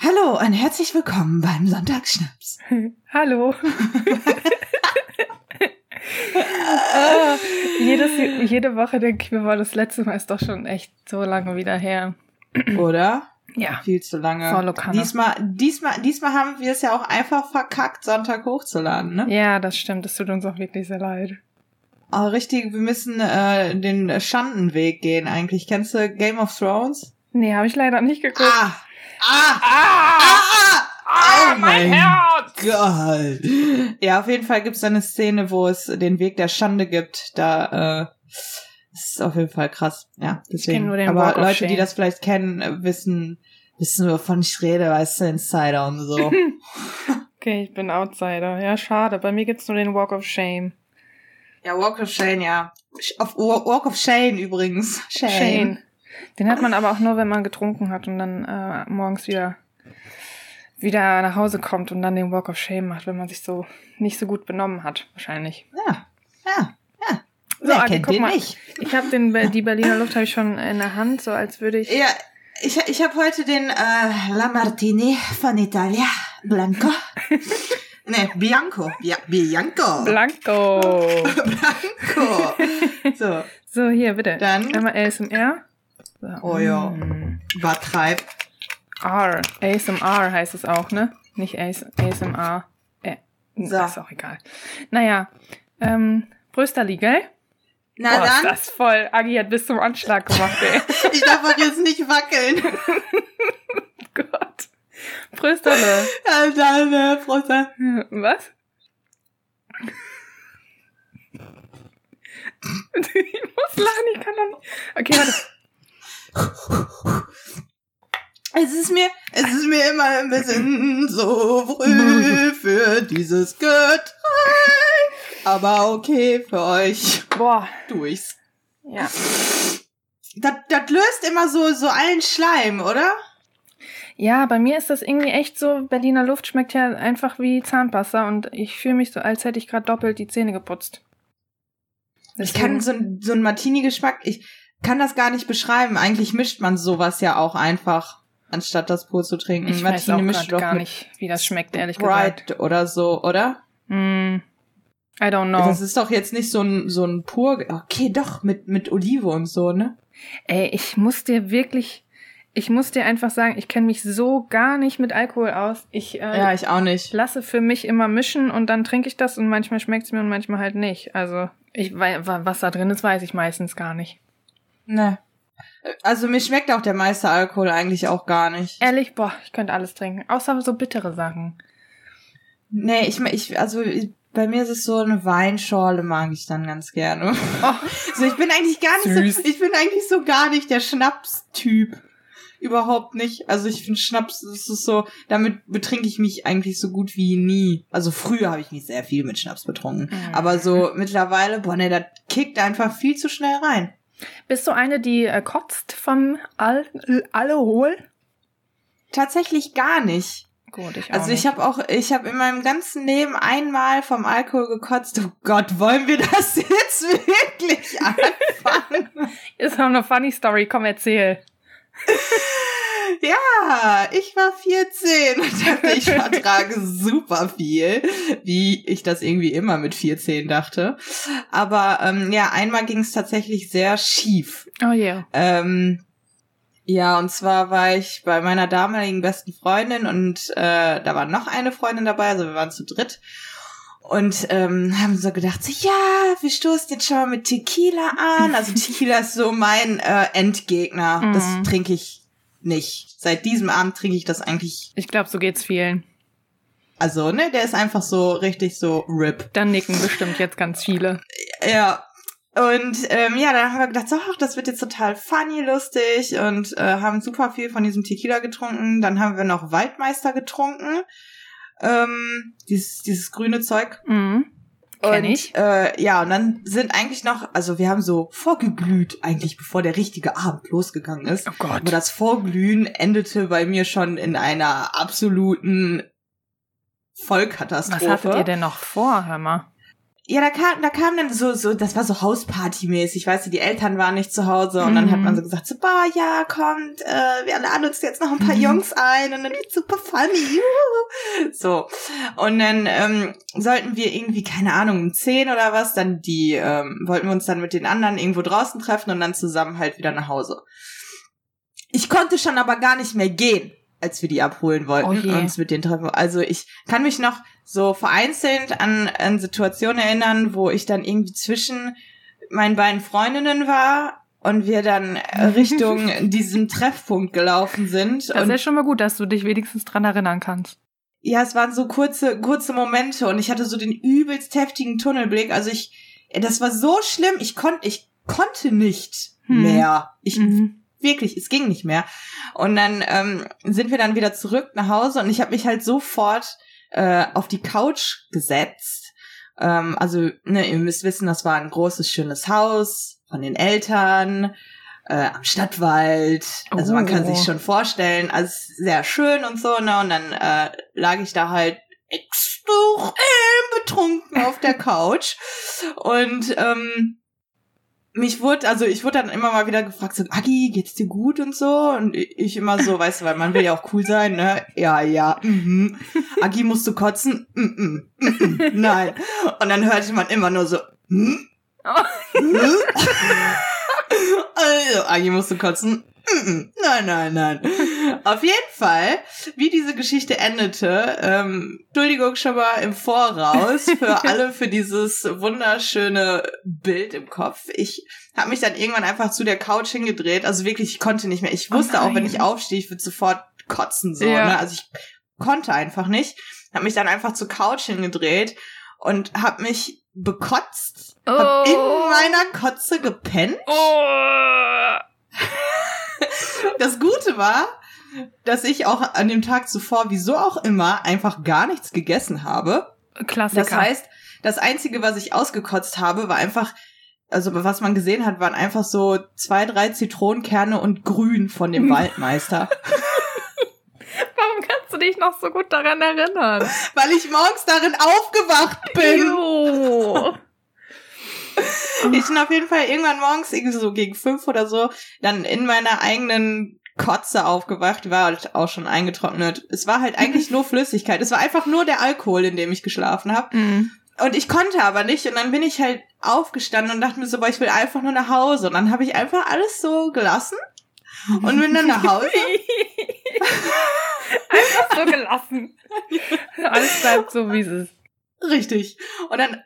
Hallo und herzlich willkommen beim Sonntagsschnaps. Hallo. ah, jedes, jede Woche denke ich mir, war das letzte Mal ist doch schon echt so lange wieder her. Oder? Ja. Viel zu lange. Kanne. Diesmal, diesmal, diesmal haben wir es ja auch einfach verkackt, Sonntag hochzuladen, ne? Ja, das stimmt. Das tut uns auch wirklich sehr leid. Aber richtig, wir müssen äh, den Schandenweg gehen eigentlich. Kennst du Game of Thrones? Nee, habe ich leider nicht geguckt. Ah! Ah! Ah! Ah! Ah, Oh mein mein Herz! Gott! Ja, auf jeden Fall gibt es eine Szene, wo es den Weg der Schande gibt. Da, äh, ist auf jeden Fall krass. Ja, deswegen. nur den Aber Leute, die das vielleicht kennen, äh, wissen, wissen, wovon ich rede, weißt du, Insider und so. Okay, ich bin Outsider. Ja, schade. Bei mir gibt's nur den Walk of Shame. ja, Walk of Shame, ja. Auf Walk of Shame übrigens. Shame. Shane. Den hat man aber auch nur, wenn man getrunken hat und dann äh, morgens wieder wieder nach Hause kommt und dann den Walk of Shame macht, wenn man sich so nicht so gut benommen hat, wahrscheinlich. Ja, ja, ja. So, Wer Adi, guck mal. nicht? Ich habe den die Berliner Luft habe ich schon in der Hand, so als würde ich Ja, ich, ich habe heute den äh, La Martini von Italia. Blanco. ne, Bianco. Ja, Bianco. Blanco. Blanco. So, So, hier bitte. Dann- einmal ASMR. Oh ja. Mm. übertreib. R. ASMR heißt es auch, ne? Nicht AS ASMR. Äh, So. Ist auch egal. Naja, ähm, Brösterli, gell? Na Boah, ist dann, das voll. Agi hat bis zum Anschlag gemacht, ey. ich darf auch jetzt nicht wackeln. Gott. Brösterle. Ja, dann, äh, Prost. Was? ich muss lachen, ich kann doch nicht. Okay, warte. Es ist mir, es ist mir immer ein bisschen so früh für dieses Getränk. Aber okay, für euch Boah. durchs. Ja. Das, das löst immer so, so allen Schleim, oder? Ja, bei mir ist das irgendwie echt so, Berliner Luft schmeckt ja einfach wie Zahnpasta und ich fühle mich so, als hätte ich gerade doppelt die Zähne geputzt. Ich kann so, so einen Martini-Geschmack, ich kann das gar nicht beschreiben. Eigentlich mischt man sowas ja auch einfach, anstatt das pur zu trinken. ich weiß auch mischt doch gar nicht, wie das schmeckt, ehrlich gesagt. Sprite oder so, oder? Mm, I don't know. Das ist doch jetzt nicht so ein, so ein pur, okay, doch, mit, mit Olive und so, ne? Ey, ich muss dir wirklich, ich muss dir einfach sagen, ich kenne mich so gar nicht mit Alkohol aus. Ich, äh, Ja, ich auch nicht. lasse für mich immer mischen und dann trinke ich das und manchmal schmeckt es mir und manchmal halt nicht. Also, ich was da drin ist, weiß ich meistens gar nicht. Ne. Also mir schmeckt auch der meiste Alkohol eigentlich auch gar nicht. Ehrlich, boah, ich könnte alles trinken. Außer so bittere Sachen. Nee, ich, ich also bei mir ist es so eine Weinschorle mag ich dann ganz gerne. Oh, So, ich bin eigentlich gar nicht so, ich bin eigentlich so gar nicht der Schnaps-Typ. Überhaupt nicht. Also ich finde Schnaps, das ist so, damit betrinke ich mich eigentlich so gut wie nie. Also früher habe ich mich sehr viel mit Schnaps betrunken. Mhm. Aber so mittlerweile, boah, ne, das kickt einfach viel zu schnell rein. Bist du eine, die äh, kotzt vom Al Alkohol? Tatsächlich gar nicht. Gut, ich auch Also ich habe auch, ich habe in meinem ganzen Leben einmal vom Alkohol gekotzt. Oh Gott, wollen wir das jetzt wirklich anfangen? Ist noch eine funny Story, komm, erzähl. ja, ich war 14 und dachte, ich vertrage super viel, wie ich das irgendwie immer mit 14 dachte. Aber ähm, ja, einmal ging es tatsächlich sehr schief. Oh yeah. Ähm, ja, und zwar war ich bei meiner damaligen besten Freundin und äh, da war noch eine Freundin dabei, also wir waren zu dritt. Und ähm, haben so gedacht, so, ja, wir stoßen jetzt schon mal mit Tequila an. Also Tequila ist so mein äh, Endgegner. Mhm. Das trinke ich nicht. Seit diesem Abend trinke ich das eigentlich. Ich glaube, so geht's vielen. Also, ne, der ist einfach so richtig so RIP. Dann nicken bestimmt jetzt ganz viele. Ja. Und ähm, ja, dann haben wir gedacht, so, ach, das wird jetzt total funny, lustig und äh, haben super viel von diesem Tequila getrunken. Dann haben wir noch Waldmeister getrunken. Ähm, dieses, dieses grüne Zeug. Mhm. Kenn und, ich. Äh, ja, und dann sind eigentlich noch, also wir haben so vorgeglüht, eigentlich bevor der richtige Abend losgegangen ist. Oh Gott. Aber das Vorglühen endete bei mir schon in einer absoluten Was Vollkatastrophe. hattet ihr denn noch vor, hör mal? Ja, da kam, da kam dann so, so, das war so Hausparty-mäßig, weißt du, die Eltern waren nicht zu Hause und dann hat man so gesagt, so, boah, ja, kommt, äh, wir laden uns jetzt noch ein paar Jungs ein und dann wird super funny, juhu. so. Und dann ähm, sollten wir irgendwie, keine Ahnung, um zehn oder was, dann die, ähm, wollten wir uns dann mit den anderen irgendwo draußen treffen und dann zusammen halt wieder nach Hause. Ich konnte schon aber gar nicht mehr gehen als wir die abholen wollten Oh uns mit denen treffen. Also ich kann mich noch so vereinzelt an, an Situationen erinnern, wo ich dann irgendwie zwischen meinen beiden Freundinnen war und wir dann Richtung diesem Treffpunkt gelaufen sind. Das ist ja schon mal gut, dass du dich wenigstens dran erinnern kannst. ja, es waren so kurze, kurze Momente und ich hatte so den übelst heftigen Tunnelblick. Also ich, das war so schlimm, ich konnte, ich konnte nicht Hm. mehr. Ich Mhm. Wirklich, es ging nicht mehr. Und dann ähm, sind wir dann wieder zurück nach Hause und ich habe mich halt sofort äh, auf die Couch gesetzt. Ähm, also, ne, ihr müsst wissen, das war ein großes, schönes Haus von den Eltern äh, am Stadtwald. Also man kann Oh. sich schon vorstellen, also sehr schön und so, ne? Und dann äh, lag ich da halt extrem betrunken auf der Couch. Und ähm, mich wurde, also ich wurde dann immer mal wieder gefragt, so, Agi, geht's dir gut und so? Und ich immer so, weißt du, weil man will ja auch cool sein, ne? Ja, ja, mhm. Agi, musst du kotzen? Mhm, mhm, nein. Und dann hörte man immer nur so, hm? Oh. Hm? also, Agi, musst du kotzen? Nein, nein, nein. Auf jeden Fall, wie diese Geschichte endete, ähm, Entschuldigung schon mal im Voraus für alle für dieses wunderschöne Bild im Kopf. Ich habe mich dann irgendwann einfach zu der Couch hingedreht. Also wirklich, ich konnte nicht mehr. Ich Oh wusste auch, wenn ich aufstehe, ich würde sofort kotzen so. Ja. Ne? Also ich konnte einfach nicht. Habe mich dann einfach zur Couch hingedreht und habe mich bekotzt. Hab Oh. in meiner Kotze gepennt. Oh. Das Gute war, dass ich auch an dem Tag zuvor, wieso auch immer, einfach gar nichts gegessen habe. Klassiker. Das heißt, das Einzige, was ich ausgekotzt habe, war einfach, also was man gesehen hat, waren einfach so zwei, drei Zitronenkerne und Grün von dem Waldmeister. Warum kannst du dich noch so gut daran erinnern? Weil ich morgens darin aufgewacht bin. Ich bin auf jeden Fall irgendwann morgens, irgendwie so gegen fünf oder so, dann in meiner eigenen Kotze aufgewacht, die war halt auch schon eingetrocknet. Es war halt eigentlich nur Flüssigkeit. Es war einfach nur der Alkohol, in dem ich geschlafen habe. Mhm. Und ich konnte aber nicht. Und dann bin ich halt aufgestanden und dachte mir so, boah, ich will einfach nur nach Hause. Und dann habe ich einfach alles so gelassen und bin dann nach Hause. Einfach so gelassen. Alles bleibt so, wie es ist. Richtig. Und dann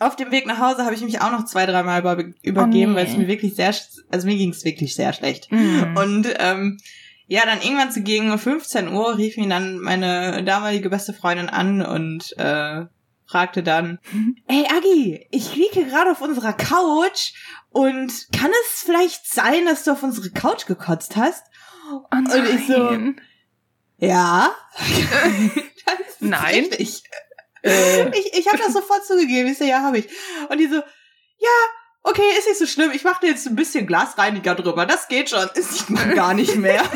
auf dem Weg nach Hause habe ich mich auch noch zwei, dreimal über- übergeben, nee. weil es mir wirklich sehr, also mir ging es wirklich sehr schlecht. Mhm. Und ähm, ja, dann irgendwann so gegen 15 Uhr rief mich dann meine damalige beste Freundin an und äh, fragte dann, ey Agi, ich liege gerade auf unserer Couch und kann es vielleicht sein, dass du auf unsere Couch gekotzt hast? Oh und ich so-. Ja. das ist Nein. Richtig. Äh. Ich, ich habe das sofort zugegeben. Ich so, ja, habe ich. Und die so, ja, okay, ist nicht so schlimm. Ich mache dir jetzt ein bisschen Glasreiniger drüber. Das geht schon. Man gar nicht mehr.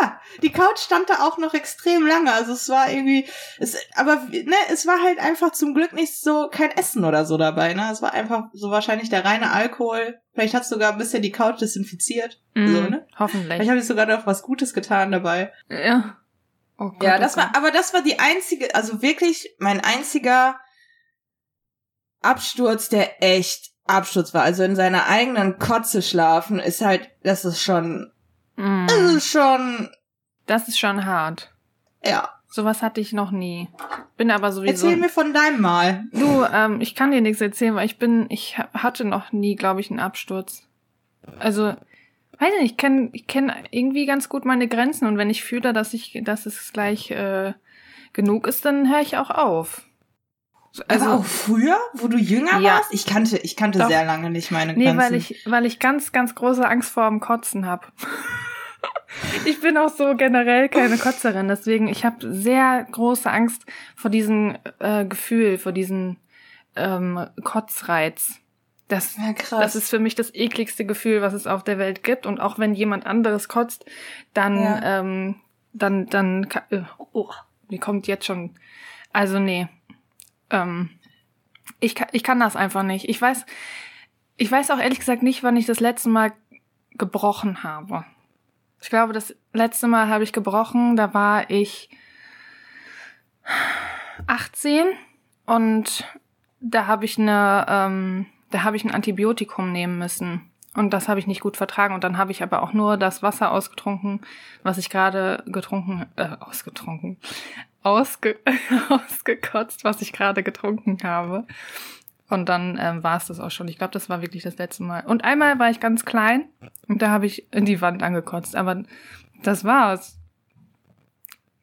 ja, die Couch stand da auch noch extrem lange. Also es war irgendwie, es, aber ne, es war halt einfach zum Glück nicht so kein Essen oder so dabei. Ne, es war einfach so wahrscheinlich der reine Alkohol. Vielleicht hat sogar ein bisschen die Couch desinfiziert. Mhm. So, ne? Hoffentlich. Vielleicht habe ich sogar noch was Gutes getan dabei. Ja. Oh Gott, Ja, oh das Gott. war, aber das war die einzige, also wirklich mein einziger Absturz, der echt Absturz war. Also in seiner eigenen Kotze schlafen ist halt, das ist schon, Mhm. das ist schon, Das ist schon hart. ja. Sowas hatte ich noch nie. Bin aber sowieso. Erzähl mir von deinem Mal. Du, ähm, ich kann dir nichts erzählen, weil ich bin, ich ha- hatte noch nie, glaube ich, einen Absturz. Also, weiß nicht, ich kenne ich kenn irgendwie ganz gut meine Grenzen und wenn ich fühle, dass ich, dass es gleich äh, genug ist, dann höre ich auch auf. Also auch früher, wo du jünger Ja. warst? Ich kannte, ich kannte Doch. sehr lange nicht meine Nee, Grenzen. weil ich, weil ich ganz, ganz große Angst vor dem Kotzen hab. ich bin auch so generell keine Kotzerin, deswegen ich habe sehr große Angst vor diesem äh, Gefühl, vor diesem ähm, Kotzreiz. Das, ja, das ist für mich das ekligste Gefühl, was es auf der Welt gibt. Und auch wenn jemand anderes kotzt, dann, Ja. ähm, dann, dann, äh, oh, mir kommt jetzt schon, also nee. ähm, ich, kann, ich kann das einfach nicht. Ich weiß, ich weiß auch ehrlich gesagt nicht, wann ich das letzte Mal gebrochen habe. Ich glaube, das letzte Mal habe ich gebrochen, da war ich 18 und da habe ich eine, ähm, da habe ich ein Antibiotikum nehmen müssen. Und das habe ich nicht gut vertragen. Und dann habe ich aber auch nur das Wasser ausgetrunken, was ich gerade getrunken, äh, ausgetrunken, ausge, ausgekotzt, was ich gerade getrunken habe. Und dann ähm, war es das auch schon. Ich glaube, das war wirklich das letzte Mal. Und einmal war ich ganz klein und da habe ich in die Wand angekotzt. Aber das war's.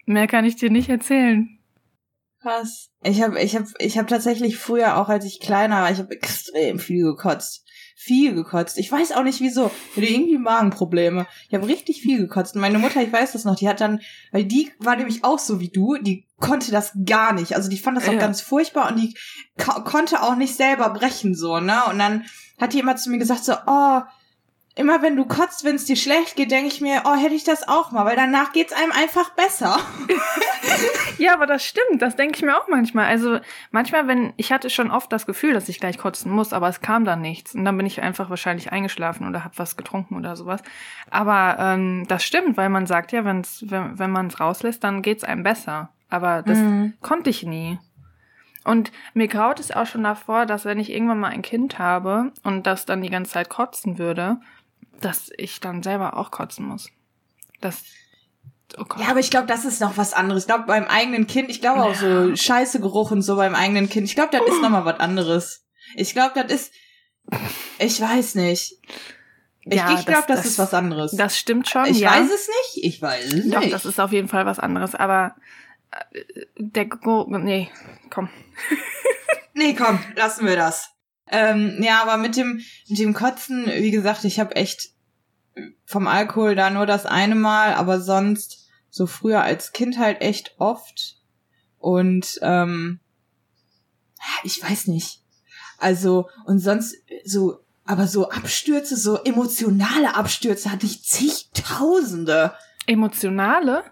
Mehr kann ich dir nicht erzählen. Was? Ich habe ich hab, ich hab tatsächlich früher, auch als ich kleiner war, ich habe extrem viel gekotzt viel gekotzt. Ich weiß auch nicht wieso. Ich hatte irgendwie Magenprobleme. Ich habe richtig viel gekotzt. Und meine Mutter, ich weiß das noch, die hat dann, weil die war nämlich auch so wie du, die konnte das gar nicht. Also die fand das auch ja. ganz furchtbar und die konnte auch nicht selber brechen so, ne? Und dann hat die immer zu mir gesagt so, oh, immer wenn du kotzt, wenn es dir schlecht geht, denke ich mir, oh, hätte ich das auch mal, weil danach geht's einem einfach besser. ja, aber das stimmt, das denke ich mir auch manchmal. Also manchmal, wenn ich hatte schon oft das Gefühl, dass ich gleich kotzen muss, aber es kam dann nichts und dann bin ich einfach wahrscheinlich eingeschlafen oder habe was getrunken oder sowas. Aber ähm, das stimmt, weil man sagt ja, wenn's, wenn wenn man es rauslässt, dann geht's einem besser. Aber das mhm. konnte ich nie. Und mir graut es auch schon davor, dass wenn ich irgendwann mal ein Kind habe und das dann die ganze Zeit kotzen würde, dass ich dann selber auch kotzen muss. Das Oh ja, aber ich glaube, das ist noch was anderes. Ich glaube, beim eigenen Kind, ich glaube auch so Scheißegeruch und so beim eigenen Kind. Ich glaube, das ist noch mal was anderes. Ich glaube, das ist, ich weiß nicht. Ich, ja, ich glaube, das, das, ist was anderes. Das stimmt schon. Ich ja. weiß es nicht. Ich weiß es Doch, nicht. das ist auf jeden Fall was anderes. Aber äh, der Geruch, nee, komm. nee, komm, lassen wir das. Ähm, ja, aber mit dem, mit dem Kotzen, wie gesagt, ich habe echt vom Alkohol da nur das eine Mal, aber sonst so früher als Kind halt echt oft. Und ähm, ich weiß nicht. Also, und sonst so, aber so Abstürze, so emotionale Abstürze hatte ich zigtausende. Emotionale?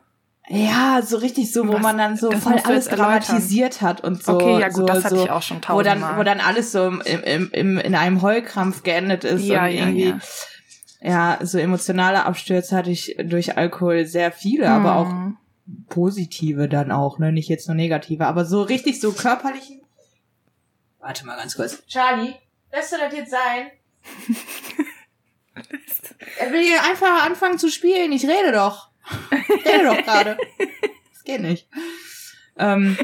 Ja, so richtig so, wo Was? man dann so voll alles dramatisiert hat und so. Okay, ja gut, so, das hatte so, ich auch schon tausendmal. Wo dann, wo dann alles so im, im, im, in einem Heulkrampf geendet ist ja, und ja, irgendwie. Ja. ja, so emotionale Abstürze hatte ich durch Alkohol sehr viele, hm. aber auch positive dann auch, ne, nicht jetzt nur negative, aber so richtig so körperlichen. Warte mal ganz kurz. Charlie, lässt du das jetzt sein? er will hier einfach anfangen zu spielen, ich rede doch. Rede doch gerade. Das geht nicht. Ähm,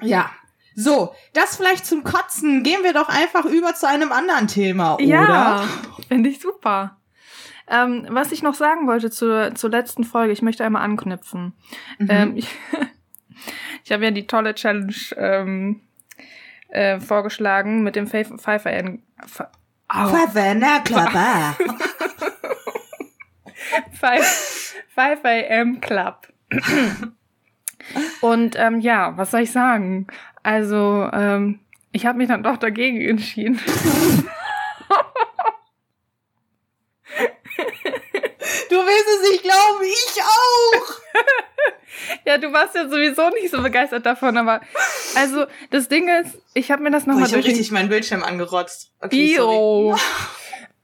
ja. So, das vielleicht zum Kotzen. Gehen wir doch einfach über zu einem anderen Thema, oder? Ja, finde ich super. Ähm, was ich noch sagen wollte zur, zur letzten Folge, ich möchte einmal anknüpfen. Mhm. Ähm, ich ich habe ja die tolle Challenge ähm, äh, vorgeschlagen mit dem Pfeifer in Pfeifer, na klar. 5 AM Club. Und ähm, ja, was soll ich sagen? Also, ähm, ich habe mich dann doch dagegen entschieden. Du willst es nicht glauben, ich auch. ja, du warst ja sowieso nicht so begeistert davon, aber also das Ding ist, ich habe mir das nochmal. Ich habe richtig meinen Bildschirm angerotzt. Okay, Bio.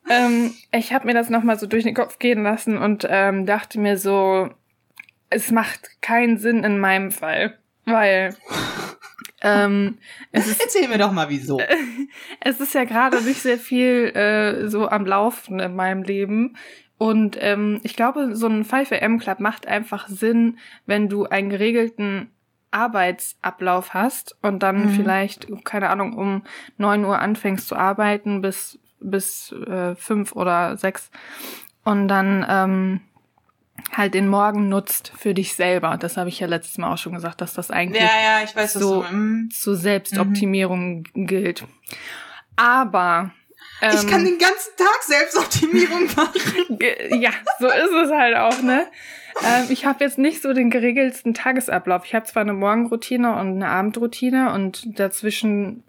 Ähm, ich habe mir das nochmal so durch den Kopf gehen lassen und ähm, dachte mir so, es macht keinen Sinn in meinem Fall, weil ähm, es ist, Erzähl mir doch mal wieso. es ist ja gerade nicht sehr viel äh, so am Laufen in meinem Leben. Und ähm, ich glaube, so ein 5am Club macht einfach Sinn, wenn du einen geregelten Arbeitsablauf hast und dann mhm. vielleicht, keine Ahnung, um neun Uhr anfängst zu arbeiten bis bis äh, fünf oder sechs und dann ähm, halt den Morgen nutzt für dich selber. Das habe ich ja letztes Mal auch schon gesagt, dass das eigentlich ja, ja, weiß, so mhm. zur Selbstoptimierung mhm. gilt. Aber ähm, ich kann den ganzen Tag Selbstoptimierung machen. ja, so ist es halt auch, ne? Ähm, ich habe jetzt nicht so den geregelsten Tagesablauf. Ich habe zwar eine Morgenroutine und eine Abendroutine und dazwischen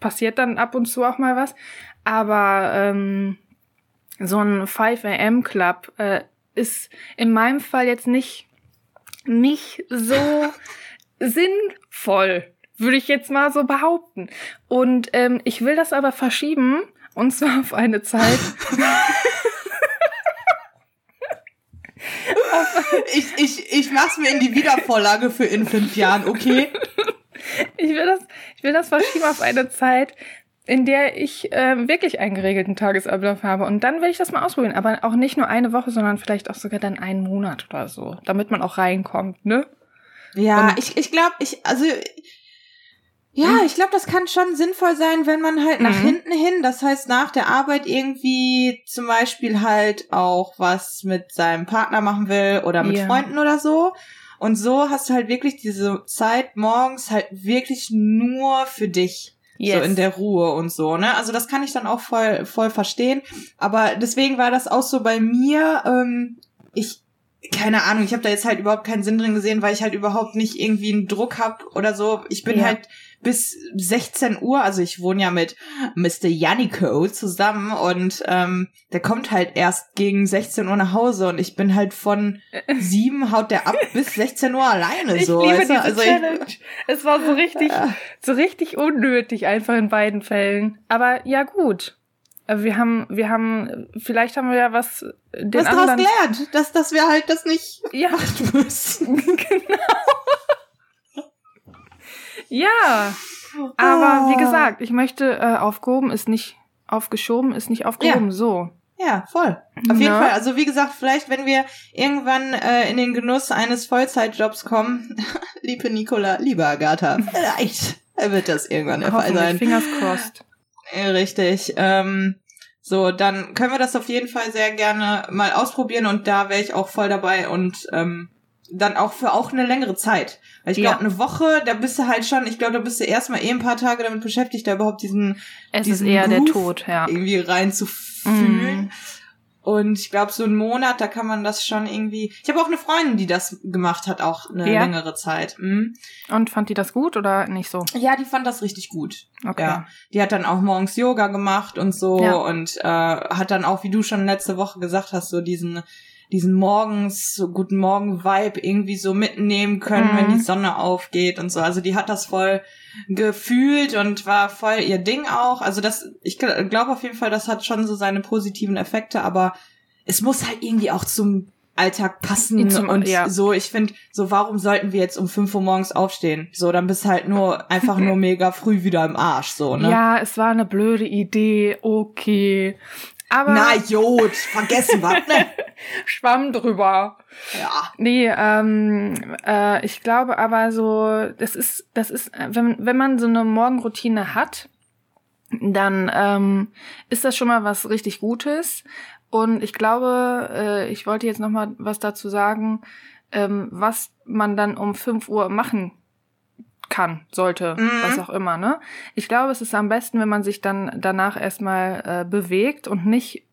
passiert dann ab und zu auch mal was, aber ähm, so ein 5 am Club äh, ist in meinem Fall jetzt nicht nicht so sinnvoll, Würde ich jetzt mal so behaupten. Und ähm, ich will das aber verschieben, und zwar auf eine Zeit. ich, ich, ich mach's mir in die Wiedervorlage für in fünf Jahren, okay? Ich will das, ich will das verschieben auf eine Zeit, in der ich äh, wirklich einen geregelten Tagesablauf habe. Und dann will ich das mal ausprobieren. Aber auch nicht nur eine Woche, sondern vielleicht auch sogar dann einen Monat oder so. Damit man auch reinkommt, ne? Ja, Und ich, ich glaube, ich, also ja, hm? ich glaube, das kann schon sinnvoll sein, wenn man halt nach mhm. hinten hin, das heißt nach der Arbeit irgendwie zum Beispiel halt auch was mit seinem Partner machen will oder mit ja. Freunden oder so. Und so hast du halt wirklich diese Zeit morgens halt wirklich nur für dich. Yes. So in der Ruhe und so, ne? Also das kann ich dann auch voll, voll verstehen. Aber deswegen war das auch so bei mir, ähm, ich, keine Ahnung, ich habe da jetzt halt überhaupt keinen Sinn drin gesehen, weil ich halt überhaupt nicht irgendwie einen Druck hab oder so. Ich bin ja. halt bis 16 Uhr. Also ich wohne ja mit Mr. Yannico zusammen und ähm, der kommt halt erst gegen 16 Uhr nach Hause und ich bin halt von sieben haut der ab bis 16 Uhr alleine ich so. Liebe diese also Challenge. Ich, es war so richtig, so richtig unnötig einfach in beiden Fällen. Aber ja gut. Wir haben, wir haben, vielleicht haben wir ja was den was anderen... daraus gelernt, dass, dass wir halt das nicht ja. machen müssen. genau. Ja. Aber wie ah. gesagt, ich möchte äh, aufgehoben ist nicht aufgeschoben, ist nicht aufgehoben. Ja. So. Ja, voll. Auf jeden Fall. Also wie gesagt, vielleicht, wenn wir irgendwann äh, in den Genuss eines Vollzeitjobs kommen, liebe Nicola, liebe Agatha, vielleicht wird das irgendwann der Fall sein. Fingers crossed. Richtig. Ähm, so, dann können wir das auf jeden Fall sehr gerne mal ausprobieren und da wäre ich auch voll dabei und ähm, dann auch für auch eine längere Zeit. Weil ich glaube, ja. eine Woche, da bist du halt schon, ich glaube, da bist du erstmal eh ein paar Tage damit beschäftigt, da überhaupt diesen, es diesen ist eher Groove der Tod, ja. irgendwie reinzufühlen. Mm. Und ich glaube, so einen Monat, da kann man das schon irgendwie. Ich habe auch eine Freundin, die das gemacht hat, auch eine ja. längere Zeit. Mhm. Und fand die das gut oder nicht so? Ja, die fand das richtig gut. Okay. Ja. Die hat dann auch morgens Yoga gemacht und so ja. und äh, hat dann auch, wie du schon letzte Woche gesagt hast, so diesen diesen morgens so guten Morgen Vibe irgendwie so mitnehmen können, mhm. wenn die Sonne aufgeht und so. Also die hat das voll gefühlt und war voll ihr Ding auch. Also das, ich glaube auf jeden Fall, das hat schon so seine positiven Effekte, aber es muss halt irgendwie auch zum Alltag passen zum, und ja. so. Ich finde, so warum sollten wir jetzt um fünf Uhr morgens aufstehen? So, dann bist halt nur einfach nur mega früh wieder im Arsch, so ne? Ja, es war eine blöde Idee. Okay, aber Na Jod, vergessen was, ne? Schwamm drüber. Ja. Nee, ähm, äh, ich glaube aber so, das ist, das ist, wenn, wenn man so eine Morgenroutine hat, dann ähm, ist das schon mal was richtig Gutes. Und ich glaube, äh, ich wollte jetzt noch mal was dazu sagen, ähm, was man dann um 5 Uhr machen kann, sollte, mhm. was auch immer, ne? Ich glaube, es ist am besten, wenn man sich dann danach erstmal äh, bewegt und nicht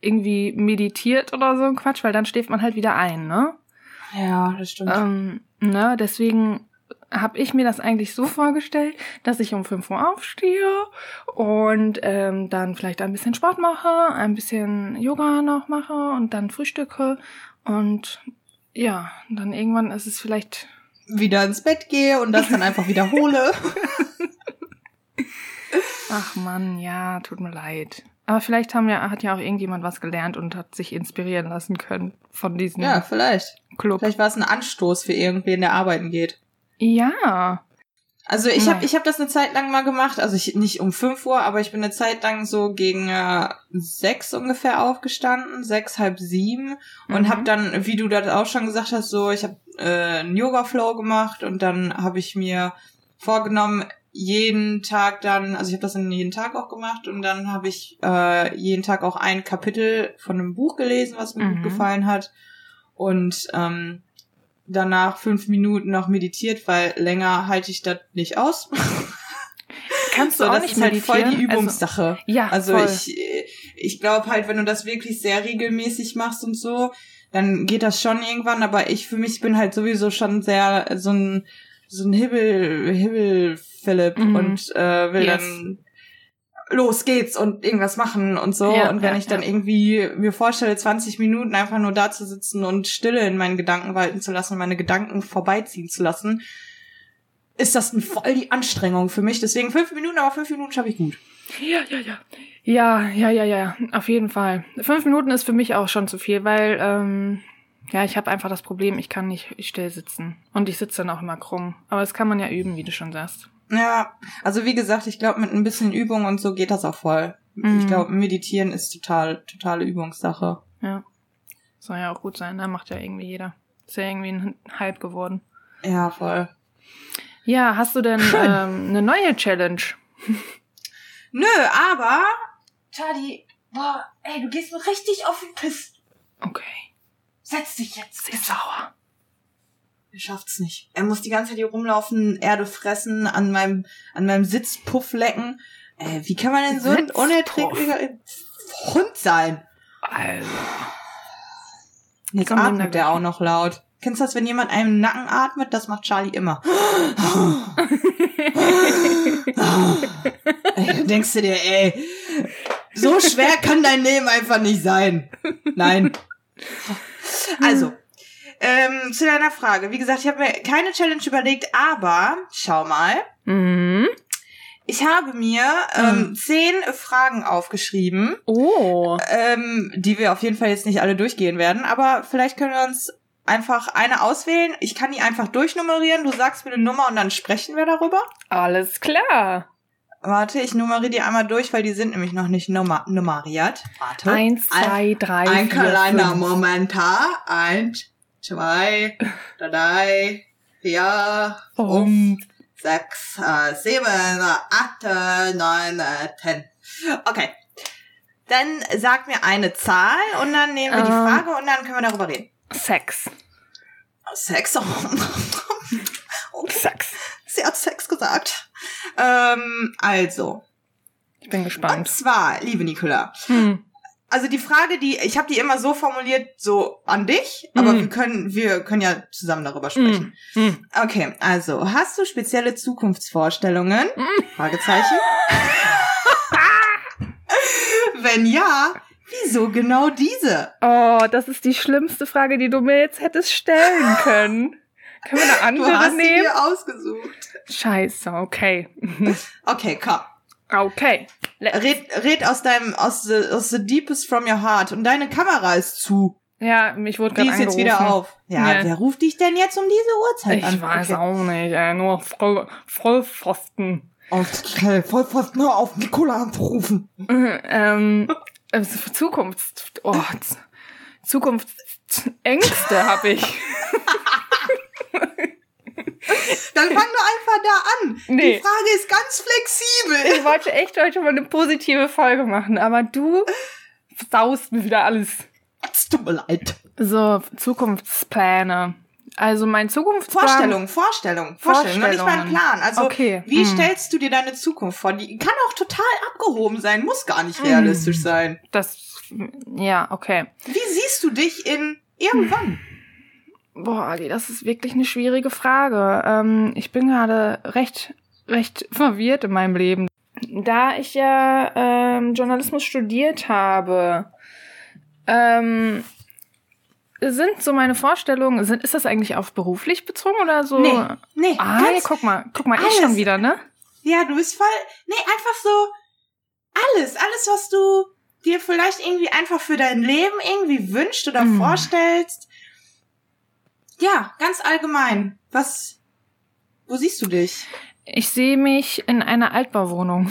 irgendwie meditiert oder so ein Quatsch, weil dann schläft man halt wieder ein, ne? Ja, das stimmt. Ähm, ne, deswegen habe ich mir das eigentlich so vorgestellt, dass ich um 5 Uhr aufstehe und ähm, dann vielleicht ein bisschen Sport mache, ein bisschen Yoga noch mache und dann frühstücke und ja, dann irgendwann ist es vielleicht wieder ins Bett gehe und das dann einfach wiederhole. Ach man, ja, tut mir leid. Aber vielleicht haben ja, hat ja auch irgendjemand was gelernt und hat sich inspirieren lassen können von diesem Ja, vielleicht. Club. Vielleicht war es ein Anstoß für irgendwen, der arbeiten geht. Ja. Also ich habe ich hab das eine Zeit lang mal gemacht, also ich nicht um fünf Uhr, aber ich bin eine Zeit lang so gegen äh, sechs ungefähr aufgestanden, sechs, halb sieben und mhm. habe dann, wie du das auch schon gesagt hast, so ich habe äh, einen Yoga-Flow gemacht und dann habe ich mir vorgenommen, jeden Tag dann, also ich habe das dann jeden Tag auch gemacht und dann habe ich äh, jeden Tag auch ein Kapitel von einem Buch gelesen, was mir mhm. gut gefallen hat und ähm, danach fünf Minuten noch meditiert, weil länger halte ich das nicht aus. Kannst du so, auch das nicht ist halt voll die also, Übungssache. Also, ja, also voll. ich ich glaube halt, wenn du das wirklich sehr regelmäßig machst und so, dann geht das schon irgendwann. Aber ich für mich bin halt sowieso schon sehr so ein so ein Hibbel Hibbel Philipp mhm. und äh, will yes. dann los geht's und irgendwas machen und so. Ja, und wenn ja, ich dann ja. irgendwie mir vorstelle, 20 Minuten einfach nur da zu sitzen und Stille in meinen Gedanken walten zu lassen, meine Gedanken vorbeiziehen zu lassen, ist das ein voll die Anstrengung für mich. Deswegen fünf Minuten, aber fünf Minuten schaffe ich gut. Ja, ja, ja. Ja, ja, ja, ja, auf jeden Fall. Fünf Minuten ist für mich auch schon zu viel, weil, ähm, ja, ich habe einfach das Problem, ich kann nicht still sitzen. Und ich sitze dann auch immer krumm. Aber das kann man ja üben, wie du schon sagst. Ja, also wie gesagt, ich glaube, mit ein bisschen Übung und so geht das auch voll. Mhm. Ich glaube, meditieren ist total, totale Übungssache. Ja. Soll ja auch gut sein, da macht ja irgendwie jeder. Ist ja irgendwie ein Hype geworden. Ja, voll. Ja, hast du denn ähm, eine neue Challenge? Nö, aber, Charlie, boah, ey, du gehst mir richtig auf den Piss. Okay. Setz dich jetzt. Sie ist sauer. Er schafft's nicht. Er muss die ganze Zeit hier rumlaufen, Erde fressen, an meinem, an meinem Sitzpuff lecken. Äh, wie kann man denn so ein unerträglicher Hund sein? Also. Jetzt atmet der auch noch laut. Kennst du das, wenn jemand einem Nacken atmet? Das macht Charlie immer. ey, denkst du dir, ey, so schwer kann dein Leben einfach nicht sein. Nein. Also, ähm, zu deiner Frage. Wie gesagt, ich habe mir keine Challenge überlegt, aber schau mal. Mhm. Ich habe mir ähm, zehn Fragen aufgeschrieben, Oh. ähm, die wir auf jeden Fall jetzt nicht alle durchgehen werden, aber vielleicht können wir uns einfach eine auswählen. Ich kann die einfach durchnummerieren. Du sagst mir eine Nummer und dann sprechen wir darüber. Alles klar. Warte, ich nummeriere die einmal durch, weil die sind nämlich noch nicht nummer nummeriert. Warte. Eins, zwei, drei, Ein vier, kleiner fünf. Moment. Eins, zwei, drei, vier, Oh. fünf, sechs, äh, sieben, acht, äh, neun, äh, ten. Okay. Dann sag mir eine Zahl und dann nehmen wir die Ähm. Frage und dann können wir darüber reden. Sex. Sex. okay, Sex. sie hat Sex gesagt. Ähm, also. Ich bin Und gespannt. zwar, liebe Nicola, Hm. Also die Frage, die ich habe die immer so formuliert, so an dich, aber Mhm. wir können wir können ja zusammen darüber sprechen. Hm. Okay, also hast du spezielle Zukunftsvorstellungen? Fragezeichen. Wenn ja, wieso genau diese? Oh, das ist die schlimmste Frage, die du mir jetzt hättest stellen können. Können wir eine Du andere hast sie nehmen? dir ausgesucht. Scheiße, okay. Okay, komm. Okay. Let's- Red, red aus deinem aus the, aus the deepest from your heart und deine Kamera ist zu. Ja, mich wurde Die gerade ist jetzt angerufen. wieder auf. Ja, Ja. wer ruft dich denn jetzt um diese Uhrzeit an? Ich weiß okay. auch nicht, ey, nur voll, Vollpfosten. Okay, voll fast nur auf Nicola anzurufen. ähm, äh, Zukunfts... Oh, Zukunftsängste habe ich. Dann fang doch einfach da an. Nee. Die Frage ist ganz flexibel. Ich wollte echt heute mal eine positive Folge machen, aber du saust mir wieder alles. Es tut mir leid. So, Zukunftspläne. Also mein Zukunftsplan... Vorstellung, Vorstellung, Vorstellung. Noch nicht mal ein Vorstellungen. Plan. Also, Okay, wie hm. stellst du dir deine Zukunft vor? Die kann auch total abgehoben sein, muss gar nicht realistisch Hm. sein. Das... Ja, okay. Wie siehst du dich in irgendwann? Boah, Ali, das ist wirklich eine schwierige Frage. Ähm, ich bin gerade recht, recht verwirrt in meinem Leben. Da ich ja ähm, Journalismus studiert habe, ähm, sind so meine Vorstellungen, sind, ist das eigentlich auf beruflich bezogen oder so? Nee, nee. Ah, ganz, guck mal, guck mal, ich alles. schon wieder, ne? ja, du bist voll. Nee, einfach so. Alles, alles, was du dir vielleicht irgendwie einfach für dein Leben irgendwie wünscht oder Mm. vorstellst. Ja, ganz allgemein. Was. Wo siehst du dich? Ich sehe mich in einer Altbauwohnung.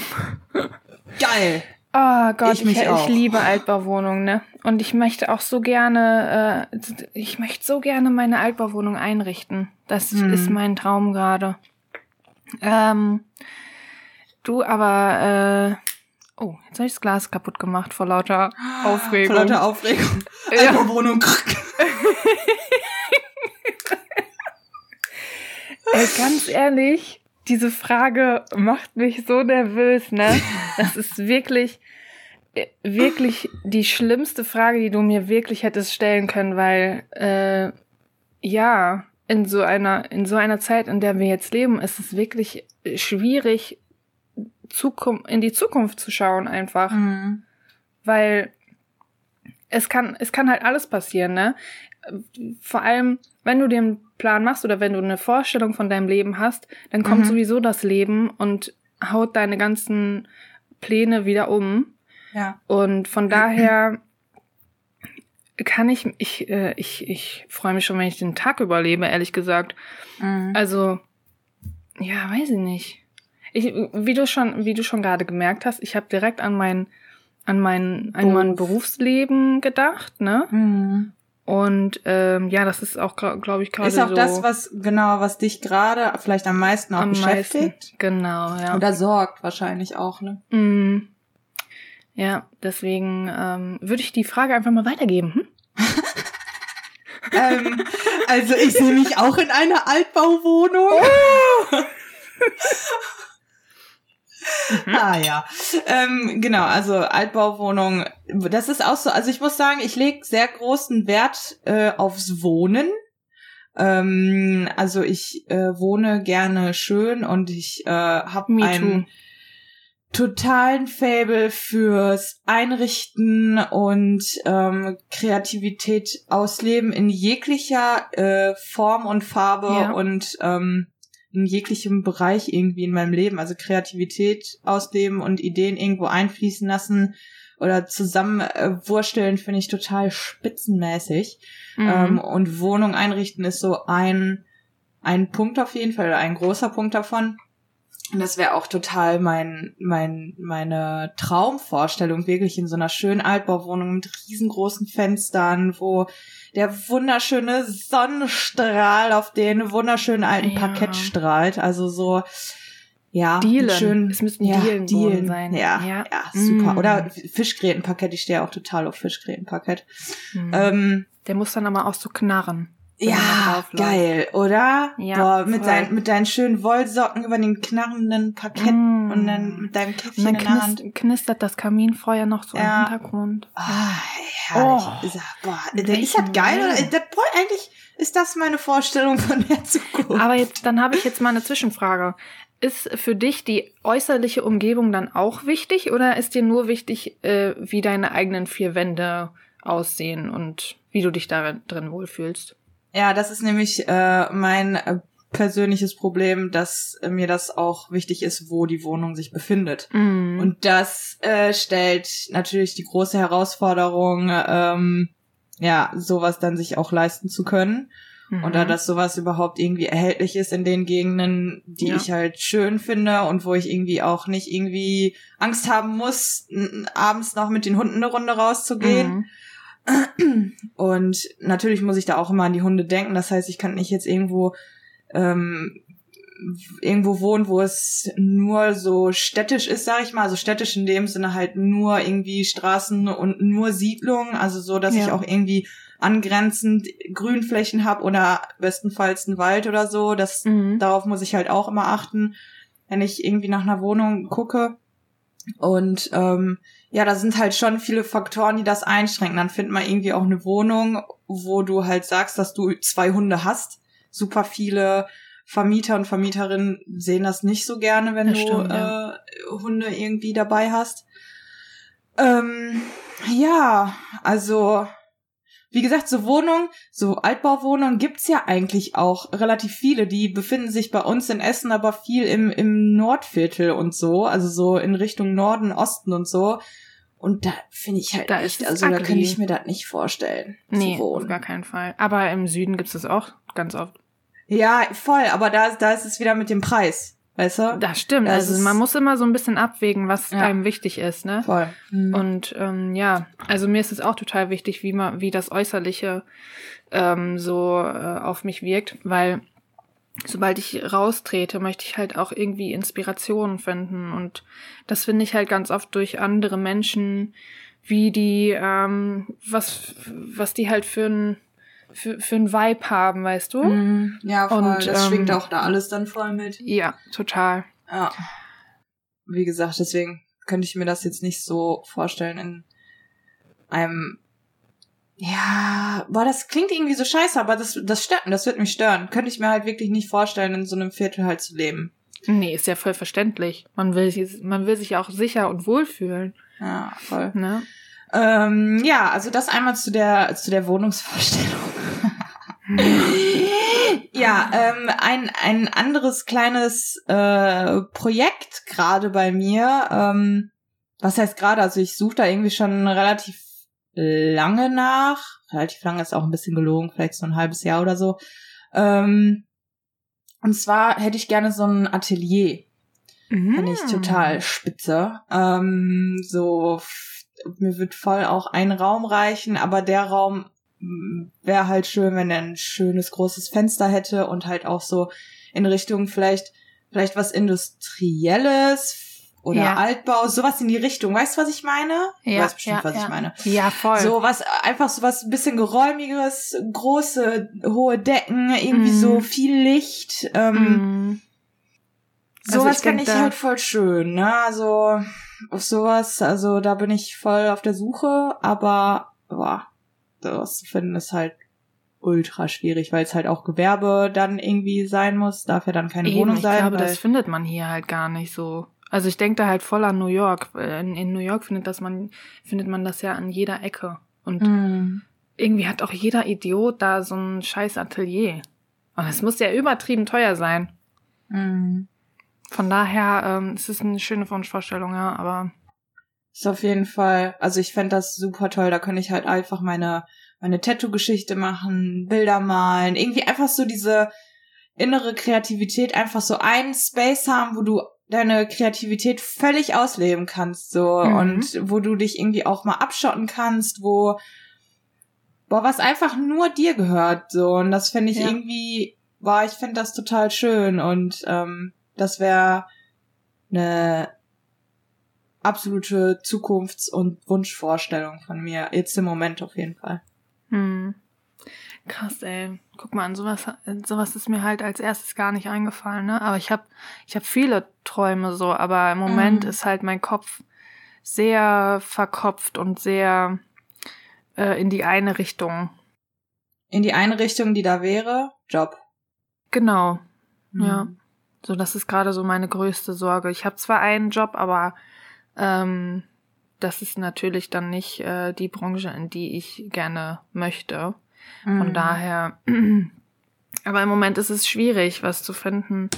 Geil. Oh Gott, Ich ich, ich, liebe Altbauwohnungen, ne? Und ich möchte auch so gerne, äh, ich möchte so gerne meine Altbauwohnung einrichten. Das Hm. ist mein Traum gerade. Ähm, du, aber, äh, oh, jetzt habe ich das Glas kaputt gemacht vor lauter Aufregung. Vor lauter Aufregung. Ja. Wohnung. Ey, ganz ehrlich, diese Frage macht mich so nervös, ne? Das ist wirklich, wirklich die schlimmste Frage, die du mir wirklich hättest stellen können, weil, äh, ja, in so einer, in so einer Zeit, in der wir jetzt leben, ist es wirklich schwierig, Zukunft, in die Zukunft zu schauen einfach Mhm. weil es kann, es kann halt alles passieren, ne? vor allem, wenn du dir einen Plan machst oder wenn du eine Vorstellung von deinem Leben hast, dann kommt Mhm. sowieso das Leben und haut deine ganzen Pläne wieder um. Ja. Und von daher kann ich, ich, äh, ich, ich freue mich schon, wenn ich den Tag überlebe, ehrlich gesagt. Mhm. Also, ja, weiß ich nicht. Ich, wie du schon, wie du schon gerade gemerkt hast, ich habe direkt an mein, an mein, an mein Beruf. Berufsleben gedacht, ne? Mhm. Und ähm, ja, das ist auch, glaube ich, gerade Ist auch so das, was genau, was dich gerade vielleicht am meisten auch am beschäftigt. meisten. Genau, ja. Oder sorgt wahrscheinlich auch, ne? Mm. Ja, deswegen ähm, würde ich die Frage einfach mal weitergeben. Hm? ähm, also ich sehe mich auch in einer Altbauwohnung. Ah ja, ähm, genau, also Altbauwohnung, das ist auch so, also ich muss sagen, ich lege sehr großen Wert äh, aufs Wohnen. Ähm, also ich äh, wohne gerne schön und ich äh, habe einen totalen Fable fürs Einrichten und ähm, Kreativität ausleben in jeglicher äh, Form und Farbe Ja. und ähm, in jeglichem Bereich irgendwie in meinem Leben. Also Kreativität ausleben und Ideen irgendwo einfließen lassen oder zusammen äh, finde ich total spitzenmäßig. Mhm. Ähm, und Wohnung einrichten ist so ein, ein Punkt auf jeden Fall, oder ein großer Punkt davon. Und das wäre auch total mein, mein, meine Traumvorstellung, wirklich in so einer schönen Altbauwohnung mit riesengroßen Fenstern, wo der wunderschöne Sonnenstrahl auf den wunderschönen alten Ja. Parkett strahlt. Also so, ja, Dielen. schön. Es müssten ja, Dielenboden Dielen. sein. Ja, Ja. ja, super. Mm. Oder Fischgrätenparkett, ich stehe auch total auf Fischgrätenparkett. Mhm. Ähm, Der muss dann aber auch so knarren. Ja, geil, oder? Ja, Boah, mit, dein, mit deinen schönen Wollsocken über den knarrenden Parkett Mm. und dann mit deinem Käffchen dann in der Hand. knist, knistert das Kaminfeuer noch so Ja. im Hintergrund. Ah, herrlich. Oh. Ist, boah, ist das geil? Oder? Das, boah, eigentlich ist das meine Vorstellung von der Zukunft. Aber jetzt, dann habe ich jetzt mal eine Zwischenfrage. Ist für dich die äußerliche Umgebung dann auch wichtig oder ist dir nur wichtig, äh, wie deine eigenen vier Wände aussehen und wie du dich da drin wohlfühlst? Ja, das ist nämlich äh, mein äh, persönliches Problem, dass äh, mir das auch wichtig ist, wo die Wohnung sich befindet. Mhm. Und das äh, stellt natürlich die große Herausforderung, ähm, ja, sowas dann sich auch leisten zu können. Mhm. Oder dass sowas überhaupt irgendwie erhältlich ist in den Gegenden, die Ja. ich halt schön finde und wo ich irgendwie auch nicht irgendwie Angst haben muss, abends noch mit den Hunden eine Runde rauszugehen. Mhm. Und natürlich muss ich da auch immer an die Hunde denken. Das heißt, ich kann nicht jetzt irgendwo ähm, irgendwo wohnen, wo es nur so städtisch ist, sag ich mal. Also städtisch in dem Sinne halt nur irgendwie Straßen und nur Siedlungen. Also so, dass Ja. ich auch irgendwie angrenzend Grünflächen habe oder bestenfalls einen Wald oder so. Das, Mhm. darauf muss ich halt auch immer achten, wenn ich irgendwie nach einer Wohnung gucke. Und ähm, ja, da sind halt schon viele Faktoren, die das einschränken. Dann findet man irgendwie auch eine Wohnung, wo du halt sagst, dass du zwei Hunde hast. Super viele Vermieter und Vermieterinnen sehen das nicht so gerne, wenn Das du stimmt, ja. äh, Hunde irgendwie dabei hast. Ähm, ja, also wie gesagt, so Wohnungen, so Altbauwohnungen gibt's ja eigentlich auch relativ viele. Die befinden sich bei uns in Essen aber viel im, im Nordviertel und so, also so in Richtung Norden, Osten und so. Und da finde ich halt Da es also da ugly. könnte ich mir das nicht vorstellen. Nee, zu auf wohnen. gar keinen Fall. Aber im Süden gibt es das auch ganz oft. Ja, voll, aber da, da ist es wieder mit dem Preis, weißt du? Das stimmt. Das also man muss immer so ein bisschen abwägen, was Ja. einem wichtig ist, ne? Voll. Mhm. Und ähm, ja, also mir ist es auch total wichtig, wie man, wie das Äußerliche ähm, so äh, auf mich wirkt, weil sobald ich raustrete, möchte ich halt auch irgendwie Inspirationen finden. Und das finde ich halt ganz oft durch andere Menschen, wie die, ähm, was, was die halt für ein für, für ein Vibe haben, weißt du? Mhm. Ja, voll. Und, das ähm, schwingt auch da alles dann voll mit. Ja, total. Ja. Wie gesagt, deswegen könnte ich mir das jetzt nicht so vorstellen in einem. Ja, boah, das klingt irgendwie so scheiße, aber das, das stört, das wird mich stören. Könnte ich mir halt wirklich nicht vorstellen, in so einem Viertel halt zu leben. Nee, ist ja voll verständlich. Man will, sich- man will sich ja auch sicher und wohl fühlen. Ja, voll. Ne? Ähm, ja, also das einmal zu der, zu der Wohnungsvorstellung. ja, ähm, ein, ein anderes kleines äh, Projekt gerade bei mir. Ähm, was heißt gerade? Also ich suche da irgendwie schon relativ lange nach. Relativ lange ist auch ein bisschen gelogen, vielleicht so ein halbes Jahr oder so. Ähm, und zwar hätte ich gerne so ein Atelier. Mhm. Finde ich total spitze. Ähm, so, mir wird voll auch ein Raum reichen, aber der Raum mm, wäre halt schön, wenn er ein schönes großes Fenster hätte und halt auch so in Richtung vielleicht, vielleicht was Industrielles, oder ja. Altbau, sowas in die Richtung. Weißt du, was ich meine? Ja, du weißt bestimmt, ja, was ja. ich meine. Ja, voll. So was, einfach so was ein bisschen geräumiges, große, hohe Decken, irgendwie mm. so viel Licht. Ähm, mm. Also sowas finde ich halt voll schön, ne? Also, auf sowas, also da bin ich voll auf der Suche, aber, boah, das zu finden ist halt ultra schwierig, weil es halt auch Gewerbe dann irgendwie sein muss, darf ja dann keine Eben, Wohnung sein. Ich glaube, das findet man hier halt gar nicht so. Also ich denke da halt voll an New York. In, in, New York findet das man, findet man das ja an jeder Ecke. Und mm. irgendwie hat auch jeder Idiot da so ein scheiß Atelier. Und es muss ja übertrieben teuer sein. Mm. Von daher, ähm, es ist eine schöne Wunschvorstellung, ja, aber. Ist auf jeden Fall, also ich fände das super toll. Da könnte ich halt einfach meine, meine Tattoo-Geschichte machen, Bilder malen, irgendwie einfach so diese innere Kreativität, einfach so einen Space haben, wo du deine Kreativität völlig ausleben kannst, so, mhm. und wo du dich irgendwie auch mal abschotten kannst, wo, boah, was einfach nur dir gehört, so, und das finde ich ja. irgendwie, boah, ich finde das total schön und, ähm, das wäre eine absolute Zukunfts- und Wunschvorstellung von mir, jetzt im Moment auf jeden Fall. Mhm. Krass, ey. Guck mal, an sowas, sowas ist mir halt als erstes gar nicht eingefallen, ne? Aber ich habe ich hab viele Träume so, aber im Moment mhm. ist halt mein Kopf sehr verkopft und sehr äh, in die eine Richtung. In die eine Richtung, die da wäre, Job. Genau. Mhm. Ja. So, das ist gerade so meine größte Sorge. Ich habe zwar einen Job, aber ähm, das ist natürlich dann nicht äh, die Branche, in die ich gerne möchte. Von mhm. daher, aber im Moment ist es schwierig, was zu finden.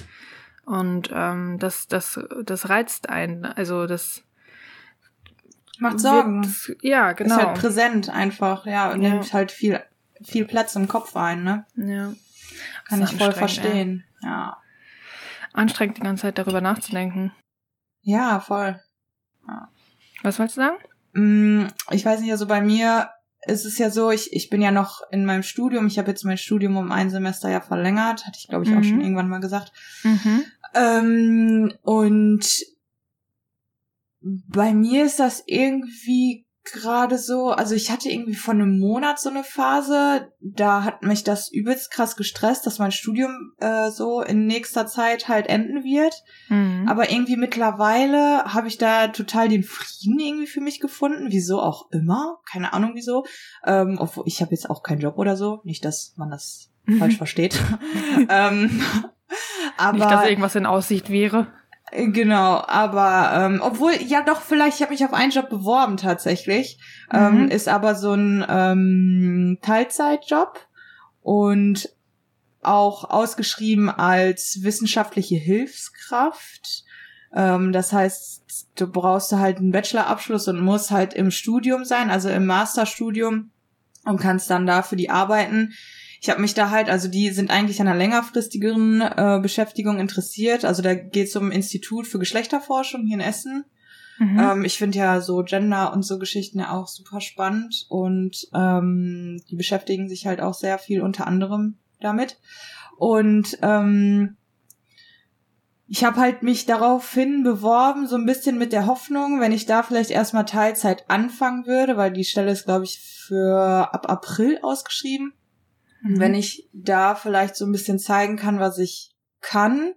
Und ähm, das, das, das reizt einen. Also das macht Sorgen. Wird, ja, genau. Ist halt präsent einfach, ja, und ja. nimmt halt viel, viel Platz im Kopf ein, ne? Ja. Kann ich voll verstehen. Ja. ja. Anstrengend, die ganze Zeit darüber nachzudenken. Ja, voll. Ja. Was wolltest du sagen? Mm, ich weiß nicht, also bei mir es ist ja so, ich, ich bin ja noch in meinem Studium. Ich habe jetzt mein Studium um ein Semester ja verlängert. Hatte ich, glaube ich, auch schon mhm. irgendwann mal gesagt. Mhm. Ähm, und bei mir ist das irgendwie gerade so, also ich hatte irgendwie vor einem Monat so eine Phase, da hat mich das übelst krass gestresst, dass mein Studium äh, so in nächster Zeit halt enden wird. Mhm. Aber irgendwie mittlerweile habe ich da total den Frieden irgendwie für mich gefunden, wieso auch immer, keine Ahnung wieso. Ähm, obwohl ich habe jetzt auch keinen Job oder so, nicht, dass man das falsch versteht. ähm, aber nicht, dass irgendwas in Aussicht wäre. Genau, aber ähm, obwohl, ja doch, vielleicht, ich habe mich auf einen Job beworben tatsächlich. Ähm, mhm. Ähm, ist aber so ein ähm, Teilzeitjob und auch ausgeschrieben als wissenschaftliche Hilfskraft. Ähm, das heißt, du brauchst halt einen Bachelorabschluss und musst halt im Studium sein, also im Masterstudium und kannst dann dafür die arbeiten ich habe mich da halt, also die sind eigentlich an einer längerfristigeren äh, Beschäftigung interessiert. Also da geht es um Institut für Geschlechterforschung hier in Essen. Mhm. Ähm, ich finde ja so Gender und so Geschichten ja auch super spannend und ähm, die beschäftigen sich halt auch sehr viel unter anderem damit. Und ähm, ich habe halt mich daraufhin beworben, so ein bisschen mit der Hoffnung, wenn ich da vielleicht erstmal Teilzeit anfangen würde, weil die Stelle ist, glaube ich, für ab April ausgeschrieben. Mhm. Wenn ich da vielleicht so ein bisschen zeigen kann, was ich kann,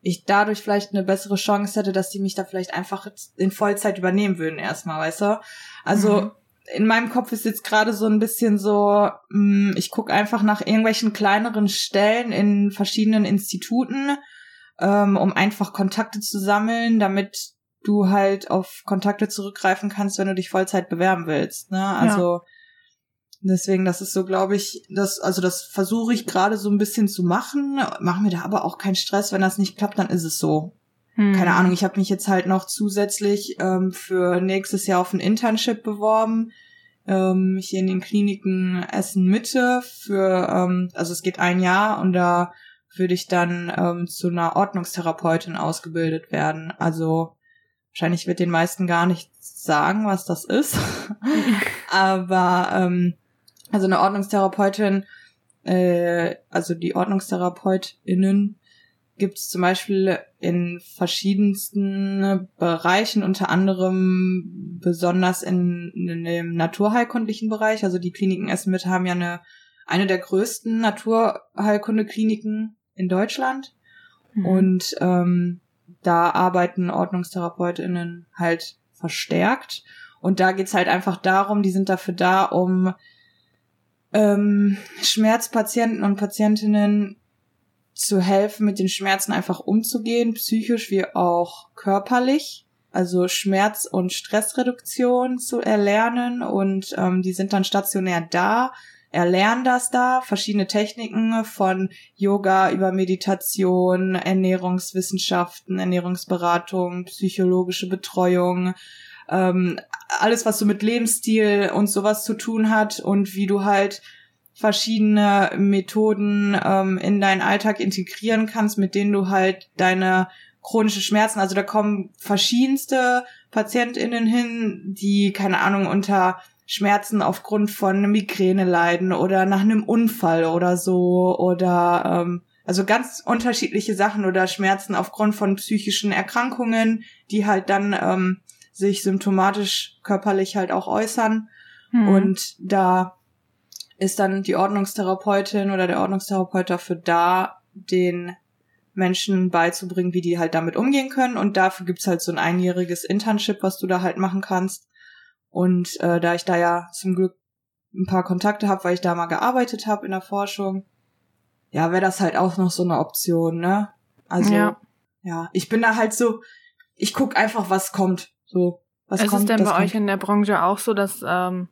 ich dadurch vielleicht eine bessere Chance hätte, dass die mich da vielleicht einfach in Vollzeit übernehmen würden erstmal, weißt du? Also mhm. in meinem Kopf ist jetzt gerade so ein bisschen so, mh, hm, ich gucke einfach nach irgendwelchen kleineren Stellen in verschiedenen Instituten, ähm, um einfach Kontakte zu sammeln, damit du halt auf Kontakte zurückgreifen kannst, wenn du dich Vollzeit bewerben willst. Ne? Also ja Deswegen, das ist so, glaube ich, das, also das versuche ich gerade so ein bisschen zu machen, mache mir da aber auch keinen Stress. Wenn das nicht klappt, dann ist es so. Hm. Keine Ahnung, ich habe mich jetzt halt noch zusätzlich ähm, für nächstes Jahr auf ein Internship beworben. Ähm, hier in den Kliniken Essen Mitte für, ähm, also es geht ein Jahr und da würde ich dann ähm, zu einer Ordnungstherapeutin ausgebildet werden. Also wahrscheinlich wird den meisten gar nicht sagen, was das ist. Aber ähm, also eine Ordnungstherapeutin, äh, also die OrdnungstherapeutInnen gibt es zum Beispiel in verschiedensten Bereichen, unter anderem besonders in, in dem naturheilkundlichen Bereich. Also die Kliniken Essen-Mitte haben ja eine, eine der größten Naturheilkundekliniken in Deutschland. Mhm. Und ähm, da arbeiten OrdnungstherapeutInnen halt verstärkt. Und da geht's halt einfach darum, die sind dafür da, um ähm, Schmerzpatienten und Patientinnen zu helfen, mit den Schmerzen einfach umzugehen, psychisch wie auch körperlich. Also Schmerz- und Stressreduktion zu erlernen und ähm, die sind dann stationär da, erlernen das da, verschiedene Techniken von Yoga über Meditation, Ernährungswissenschaften, Ernährungsberatung, psychologische Betreuung, ähm, alles, was so mit Lebensstil und sowas zu tun hat und wie du halt verschiedene Methoden ähm, in deinen Alltag integrieren kannst, mit denen du halt deine chronische Schmerzen, also da kommen verschiedenste PatientInnen hin, die, keine Ahnung, unter Schmerzen aufgrund von Migräne leiden oder nach einem Unfall oder so oder ähm, also ganz unterschiedliche Sachen oder Schmerzen aufgrund von psychischen Erkrankungen, die halt dann ähm, sich symptomatisch körperlich halt auch äußern. Hm. Und da ist dann die Ordnungstherapeutin oder der Ordnungstherapeut dafür da, den Menschen beizubringen, wie die halt damit umgehen können. Und dafür gibt's halt so ein einjähriges Internship, was du da halt machen kannst. Und äh, da ich da ja zum Glück ein paar Kontakte habe, weil ich da mal gearbeitet habe in der Forschung, ja, wäre das halt auch noch so eine Option, ne? Also, ja. ja, ich bin da halt so, ich guck einfach, was kommt. So, was ist kommt, es denn bei euch in der Branche auch so, dass, ähm,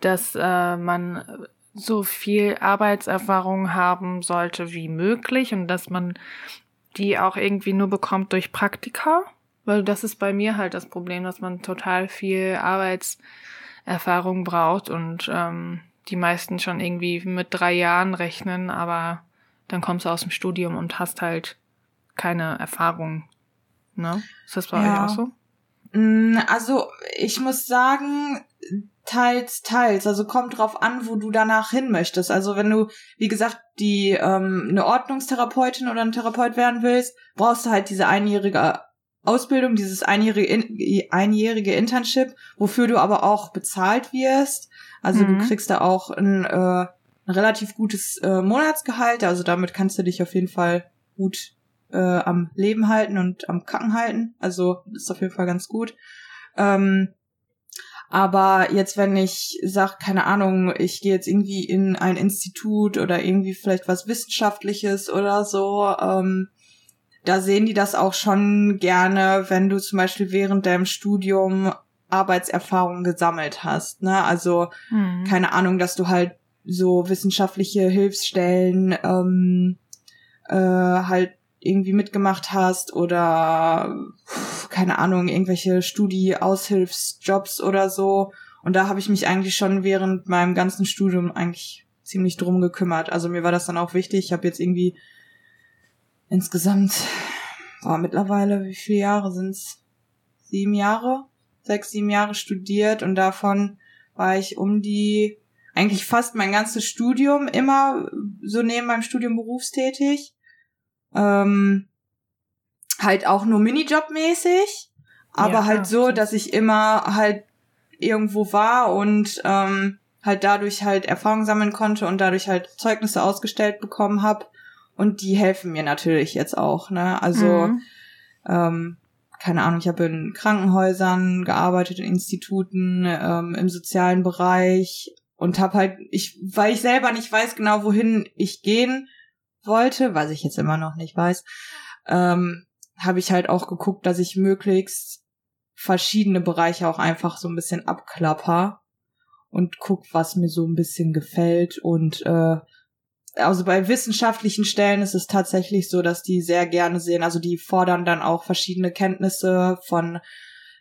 dass äh, man so viel Arbeitserfahrung haben sollte wie möglich und dass man die auch irgendwie nur bekommt durch Praktika? Weil das ist bei mir halt das Problem, dass man total viel Arbeitserfahrung braucht und ähm, die meisten schon irgendwie mit drei Jahren rechnen, aber dann kommst du aus dem Studium und hast halt keine Erfahrung. Ne? Ist das bei ja. euch auch so? Mm, also ich muss sagen, teils, teils. Also kommt drauf an, wo du danach hin möchtest. Also wenn du, wie gesagt, die ähm, eine Ordnungstherapeutin oder ein Therapeut werden willst, brauchst du halt diese einjährige Ausbildung, dieses einjährige, in, einjährige Internship, wofür du aber auch bezahlt wirst. Also mhm. du kriegst da auch ein, äh, ein relativ gutes äh, Monatsgehalt. Also damit kannst du dich auf jeden Fall gut äh, am Leben halten und am Kacken halten. Also ist auf jeden Fall ganz gut. Ähm, aber jetzt, wenn ich sag, keine Ahnung, ich gehe jetzt irgendwie in ein Institut oder irgendwie vielleicht was Wissenschaftliches oder so, ähm, da sehen die das auch schon gerne, wenn du zum Beispiel während deinem Studium Arbeitserfahrung gesammelt hast. Ne? Also mhm. keine Ahnung, dass du halt so wissenschaftliche Hilfsstellen ähm, äh, halt irgendwie mitgemacht hast oder keine Ahnung, irgendwelche Studi-Aushilfsjobs oder so. Und da habe ich mich eigentlich schon während meinem ganzen Studium eigentlich ziemlich drum gekümmert. Also mir war das dann auch wichtig. Ich habe jetzt irgendwie insgesamt, boah, mittlerweile, wie viele Jahre sind's? Sieben Jahre? Sechs, sieben Jahre studiert und davon war ich um die, eigentlich fast mein ganzes Studium immer so neben meinem Studium berufstätig. Ähm, halt auch nur Minijob-mäßig, aber ja, halt so, dass ich immer halt irgendwo war und ähm, halt dadurch halt Erfahrung sammeln konnte und dadurch halt Zeugnisse ausgestellt bekommen habe. Und die helfen mir natürlich jetzt auch, ne? Also, mhm. ähm, keine Ahnung, ich habe in Krankenhäusern gearbeitet, in Instituten, ähm, im sozialen Bereich und habe halt, ich, weil ich selber nicht weiß genau, wohin ich gehen wollte, was ich jetzt immer noch nicht weiß, ähm, habe ich halt auch geguckt, dass ich möglichst verschiedene Bereiche auch einfach so ein bisschen abklapper. und guck, was mir so ein bisschen gefällt und äh, also bei wissenschaftlichen Stellen ist es tatsächlich so, dass die sehr gerne sehen, also die fordern dann auch verschiedene Kenntnisse von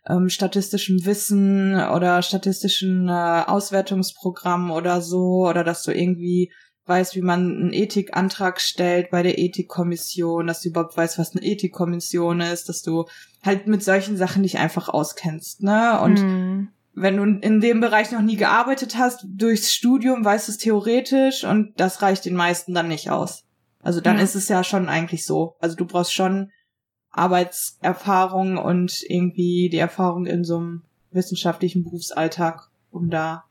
ähm, statistischem Wissen oder statistischen äh, Auswertungsprogrammen oder so, oder dass du irgendwie weißt, wie man einen Ethikantrag stellt bei der Ethikkommission, dass du überhaupt weißt, was eine Ethikkommission ist, dass du halt mit solchen Sachen dich einfach auskennst, ne? Und mm wenn du in dem Bereich noch nie gearbeitet hast, durchs Studium weißt du es theoretisch und das reicht den meisten dann nicht aus. Also dann ja. ist es ja schon eigentlich so. Also du brauchst schon Arbeitserfahrung und irgendwie die Erfahrung in so einem wissenschaftlichen Berufsalltag, um da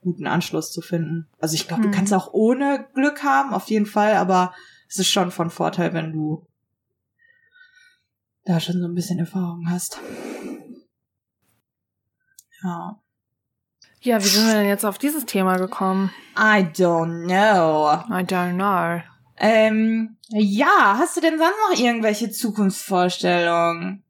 guten Anschluss zu finden. Also ich glaube, hm. du kannst auch ohne Glück haben, auf jeden Fall, aber es ist schon von Vorteil, wenn du da schon so ein bisschen Erfahrung hast. Ja. Ja, wie sind wir denn jetzt auf dieses Thema gekommen? I don't know. I don't know. Ähm, ja, hast du denn sonst noch irgendwelche Zukunftsvorstellungen?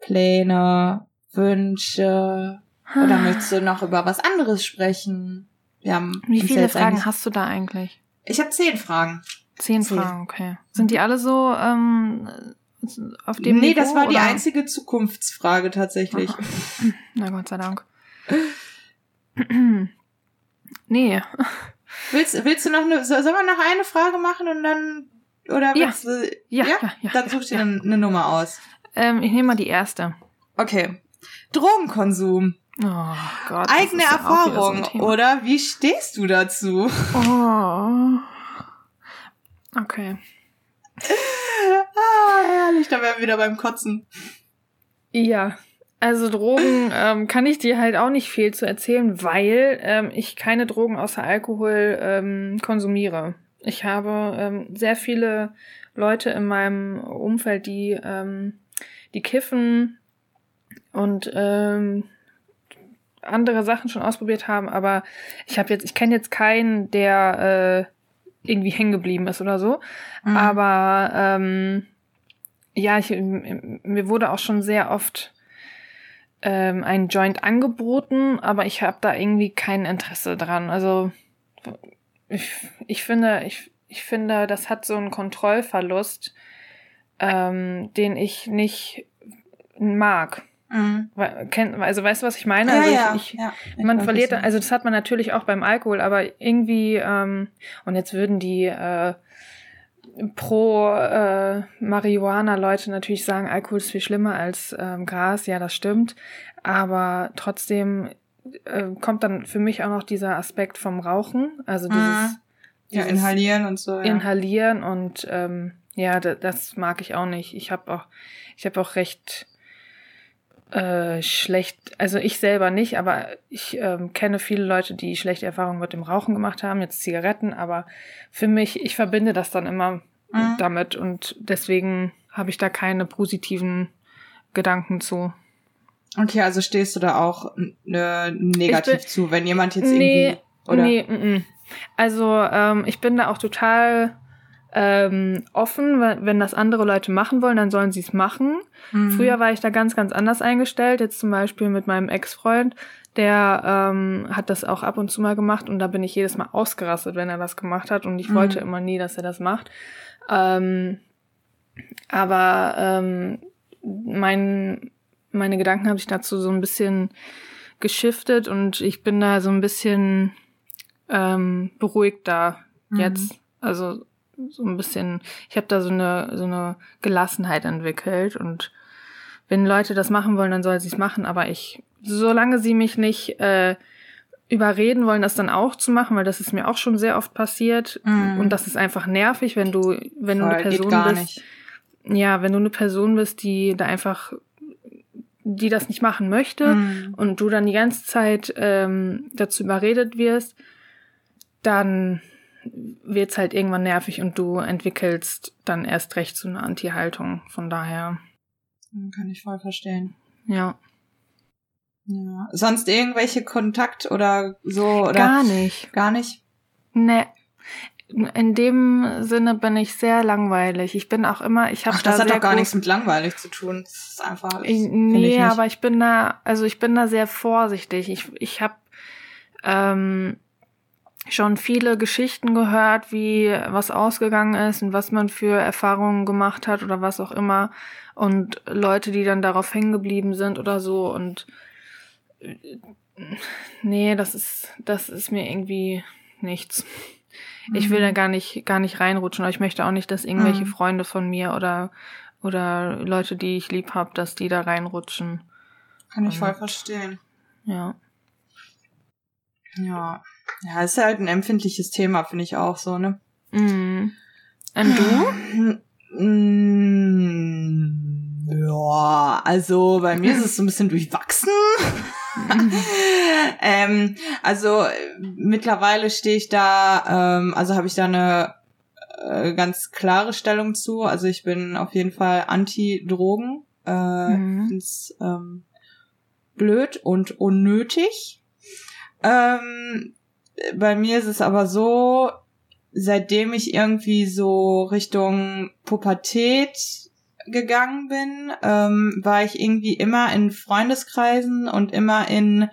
Pläne, Wünsche? Oder möchtest du noch über was anderes sprechen? Wir haben Wie viele Fragen hast du da eigentlich? Ich habe zehn Fragen. Zehn, zehn, Fragen, okay. Sind die alle so ähm, auf dem Nee, Niveau, das war oder? die einzige Zukunftsfrage tatsächlich. Na Gott sei Dank. nee. Willst, willst du noch eine, sollen wir noch eine Frage machen und dann, oder willst ja. du, ja, ja? ja, ja dann such dir eine, eine Nummer aus. Ähm, ich nehme mal die erste. Okay. Drogenkonsum. Oh Gott. Eigene Erfahrung, so oder? Wie stehst du dazu? Oh. Okay. ah, herrlich, da wären wir wieder beim Kotzen. Ja, also Drogen ähm, kann ich dir halt auch nicht viel zu erzählen, weil ähm, ich keine Drogen außer Alkohol ähm, konsumiere. Ich habe ähm, sehr viele Leute in meinem Umfeld, die ähm, die kiffen und ähm, andere Sachen schon ausprobiert haben, aber ich habe jetzt, ich kenne jetzt keinen, der äh, irgendwie hängen geblieben ist oder so. Mhm. Aber ähm, ja, ich, mir wurde auch schon sehr oft ähm, ein Joint angeboten, aber ich habe da irgendwie kein Interesse dran. Also ich, ich finde, ich, ich finde, das hat so einen Kontrollverlust, ähm, den ich nicht mag. Mhm. Also weißt du, was ich meine? Ja, also ja, ich, ich, ja, man verliert, also das hat man natürlich auch beim Alkohol, aber irgendwie, ähm, und jetzt würden die äh, pro äh, Marihuana-Leute natürlich sagen, Alkohol ist viel schlimmer als ähm, Gras, ja, das stimmt. Aber trotzdem äh, kommt dann für mich auch noch dieser Aspekt vom Rauchen, also dieses, mhm. dieses ja, inhalieren und so. Ja. Inhalieren und ähm, ja, das mag ich auch nicht. Ich habe auch, ich habe auch recht äh, schlecht, also ich selber nicht, aber ich ähm, kenne viele Leute, die schlechte Erfahrungen mit dem Rauchen gemacht haben, jetzt Zigaretten, aber für mich, ich verbinde das dann immer mhm. damit und deswegen habe ich da keine positiven Gedanken zu. Okay, also stehst du da auch ne, negativ bin, zu, wenn jemand jetzt nee, irgendwie oder? Nee, m -m. also ähm, ich bin da auch total ähm, offen, wenn das andere Leute machen wollen, dann sollen sie es machen. Mhm. Früher war ich da ganz, ganz anders eingestellt. Jetzt zum Beispiel mit meinem Ex-Freund, der ähm, hat das auch ab und zu mal gemacht und da bin ich jedes Mal ausgerastet, wenn er das gemacht hat und ich mhm. wollte immer nie, dass er das macht. Ähm, aber ähm, mein, meine Gedanken habe ich dazu so ein bisschen geschiftet und ich bin da so ein bisschen ähm, beruhigter mhm. jetzt. Also so ein bisschen, ich habe da so eine, so eine Gelassenheit entwickelt und wenn Leute das machen wollen, dann soll sie es machen, aber ich, solange sie mich nicht äh, überreden wollen, das dann auch zu machen, weil das ist mir auch schon sehr oft passiert mm. und das ist einfach nervig, wenn du, wenn Voll, du eine Person bist, nicht. ja, wenn du eine Person bist, die da einfach, die das nicht machen möchte mm. und du dann die ganze Zeit ähm, dazu überredet wirst, dann wird's halt irgendwann nervig und du entwickelst dann erst recht so eine Anti-Haltung. Von daher. Kann ich voll verstehen. Ja. Ja. Sonst irgendwelche Kontakt oder so oder? Gar nicht. Gar nicht? Nee. In dem Sinne bin ich sehr langweilig. Ich bin auch immer, ich habe da das hat doch gar nichts mit langweilig zu tun. Das ist einfach. Ich, nee, ich aber ich bin da, also ich bin da sehr vorsichtig. Ich, ich habe ähm, schon viele Geschichten gehört, wie was ausgegangen ist und was man für Erfahrungen gemacht hat oder was auch immer. Und Leute, die dann darauf hängen geblieben sind oder so. Und äh, nee, das ist, das ist mir irgendwie nichts. Ich will da Mhm. gar nicht, gar nicht reinrutschen, aber ich möchte auch nicht, dass irgendwelche Mhm. Freunde von mir oder, oder Leute, die ich lieb hab, dass die da reinrutschen. Kann ich Mhm. voll verstehen. Ja. Ja. Ja, ist halt ein empfindliches Thema, finde ich auch so, ne? Mhm. Und du? Mm, Ja, also bei mir ist es so ein bisschen durchwachsen. ähm, also mittlerweile stehe ich da, ähm, also habe ich da eine äh, ganz klare Stellung zu. Also ich bin auf jeden Fall anti-Drogen. Äh, Mhm. find's, ähm, blöd und unnötig. Ähm, bei mir ist es aber so, seitdem ich irgendwie so Richtung Pubertät gegangen bin, ähm, war ich irgendwie immer in Freundeskreisen und immer in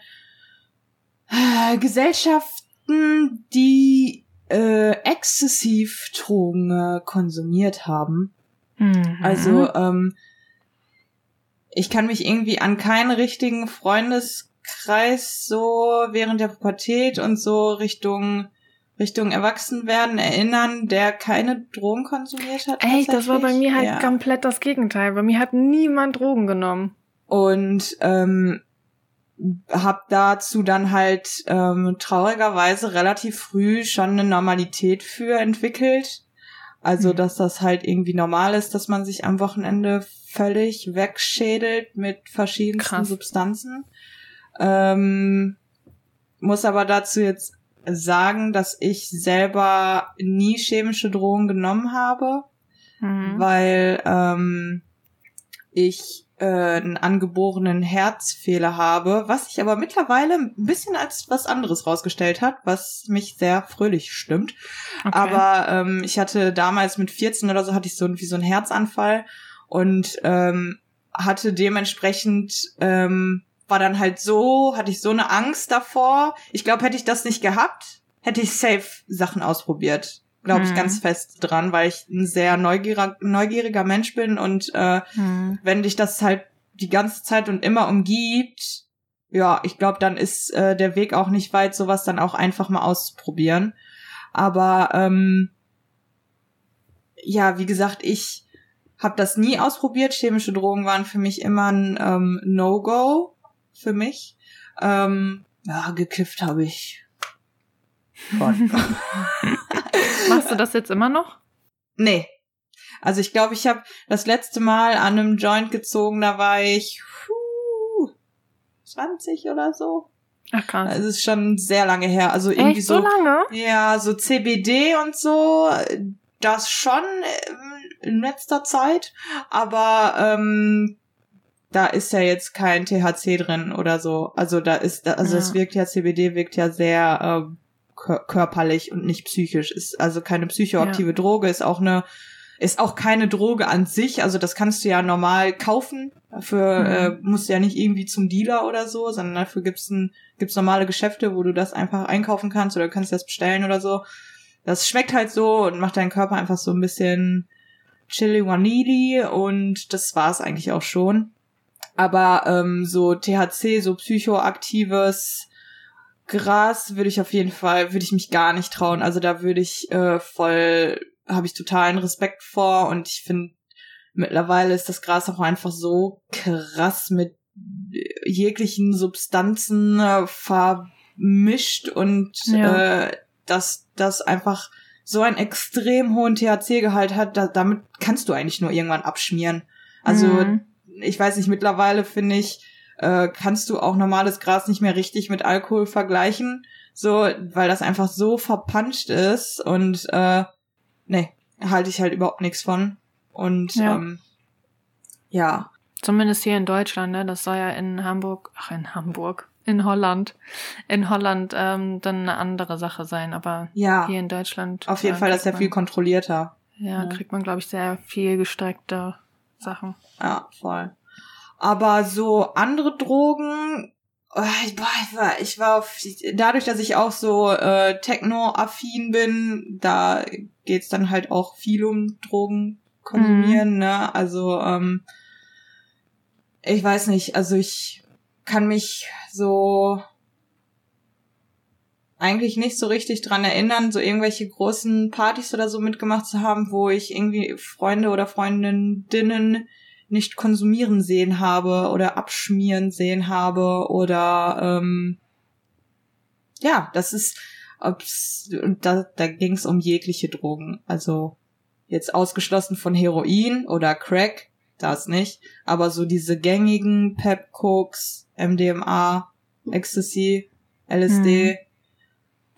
äh, Gesellschaften, die äh, exzessiv Drogen äh, konsumiert haben. Mhm. Also ähm, ich kann mich irgendwie an keinen richtigen Freundeskreis so während der Pubertät und so Richtung Richtung Erwachsenwerden erinnern, der keine Drogen konsumiert hat. Ey, das war bei mir halt Ja. komplett das Gegenteil. Bei mir hat niemand Drogen genommen. Und ähm, hab dazu dann halt ähm, traurigerweise relativ früh schon eine Normalität für entwickelt. Also, Mhm. dass das halt irgendwie normal ist, dass man sich am Wochenende völlig wegschädelt mit verschiedensten Krass. Substanzen. Ähm, muss aber dazu jetzt sagen, dass ich selber nie chemische Drogen genommen habe Mhm. weil ähm, ich äh, einen angeborenen Herzfehler habe, was sich aber mittlerweile ein bisschen als was anderes rausgestellt hat, was mich sehr fröhlich stimmt. Okay. Aber ähm, ich hatte damals mit 14 oder so hatte ich so irgendwie so einen Herzanfall und ähm, hatte dementsprechend ähm, war dann halt so, hatte ich so eine Angst davor. Ich glaube, hätte ich das nicht gehabt, hätte ich safe Sachen ausprobiert. Glaube ich Mhm. ganz fest dran, weil ich ein sehr neugieriger, neugieriger Mensch bin und äh, Mhm. wenn dich das halt die ganze Zeit und immer umgibt, ja, ich glaube, dann ist äh, der Weg auch nicht weit, sowas dann auch einfach mal auszuprobieren. Aber ähm, ja, wie gesagt, ich habe das nie ausprobiert. Chemische Drogen waren für mich immer ein ähm, No-Go für mich. Ähm, ja, gekifft habe ich. Machst du das jetzt immer noch? Nee. Also ich glaube, ich habe das letzte Mal an einem Joint gezogen, da war ich puh, 20 oder so. Ach krass. Also es ist schon sehr lange her. Also irgendwie Echt so lange? Ja, so CBD und so, das schon ähm, in letzter Zeit, aber ähm, da ist ja jetzt kein THC drin oder so. Also da ist, also Ja. es wirkt ja, CBD wirkt ja sehr ähm, kör- körperlich und nicht psychisch. Ist also keine psychoaktive Droge, ist auch eine, ist auch keine Droge an sich. Also das kannst du ja normal kaufen. Dafür Mhm. äh, musst du ja nicht irgendwie zum Dealer oder so, sondern dafür gibt's ein, gibt's normale Geschäfte, wo du das einfach einkaufen kannst oder kannst das bestellen oder so. Das schmeckt halt so und macht deinen Körper einfach so ein bisschen chili wanili und das war's eigentlich auch schon. Aber ähm, so THC, so psychoaktives Gras würde ich auf jeden Fall, würde ich mich gar nicht trauen. Also da würde ich äh, voll, habe ich totalen Respekt vor und ich finde, mittlerweile ist das Gras auch einfach so krass mit jeglichen Substanzen äh, vermischt und Ja. äh, dass das einfach so einen extrem hohen THC-Gehalt hat, da, damit kannst du eigentlich nur irgendwann abschmieren. Also Mhm. Ich weiß nicht, mittlerweile finde ich, äh, kannst du auch normales Gras nicht mehr richtig mit Alkohol vergleichen, so, weil das einfach so verpanscht ist und äh, nee, halte ich halt überhaupt nichts von. Und Ja. ähm, ja, Zumindest hier in Deutschland, ne? Das soll ja in Hamburg, ach in Hamburg, in Holland, in Holland ähm, dann eine andere Sache sein. Aber ja, hier in Deutschland. auf jeden äh, Fall, das ist ja viel kontrollierter. Ja, Ja. kriegt man, glaube ich, sehr viel gestreckte Sachen. Ja, voll. Aber so andere Drogen, ich, boah, ich war, ich war auf, dadurch, dass ich auch so äh, Techno-affin bin, da geht's dann halt auch viel um Drogen konsumieren, mhm. ne? Also, ähm, ich weiß nicht, also ich kann mich so eigentlich nicht so richtig dran erinnern, so irgendwelche großen Partys oder so mitgemacht zu haben, wo ich irgendwie Freunde oder Freundinnen nicht konsumieren sehen habe oder abschmieren sehen habe oder ähm, ja, das ist ob's, da, da ging es um jegliche Drogen. Also jetzt ausgeschlossen von Heroin oder Crack, das nicht, aber so diese gängigen Pep Cokes, MDMA, Ecstasy, LSD, hm.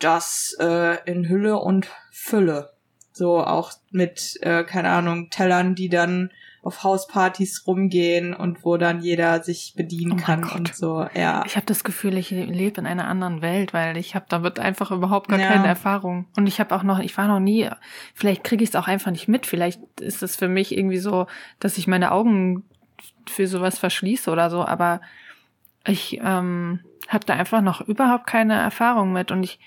Das äh, in Hülle und Fülle. So auch mit, äh, keine Ahnung, Tellern, die dann auf Hauspartys rumgehen und wo dann jeder sich bedienen oh kann und so. Ja. Ich habe das Gefühl, ich lebe in einer anderen Welt, weil ich habe damit einfach überhaupt gar ja. keine Erfahrung. Und ich habe auch noch, ich war noch nie, vielleicht kriege ich es auch einfach nicht mit. Vielleicht ist es für mich irgendwie so, dass ich meine Augen für sowas verschließe oder so, aber ich ähm, habe da einfach noch überhaupt keine Erfahrung mit und ich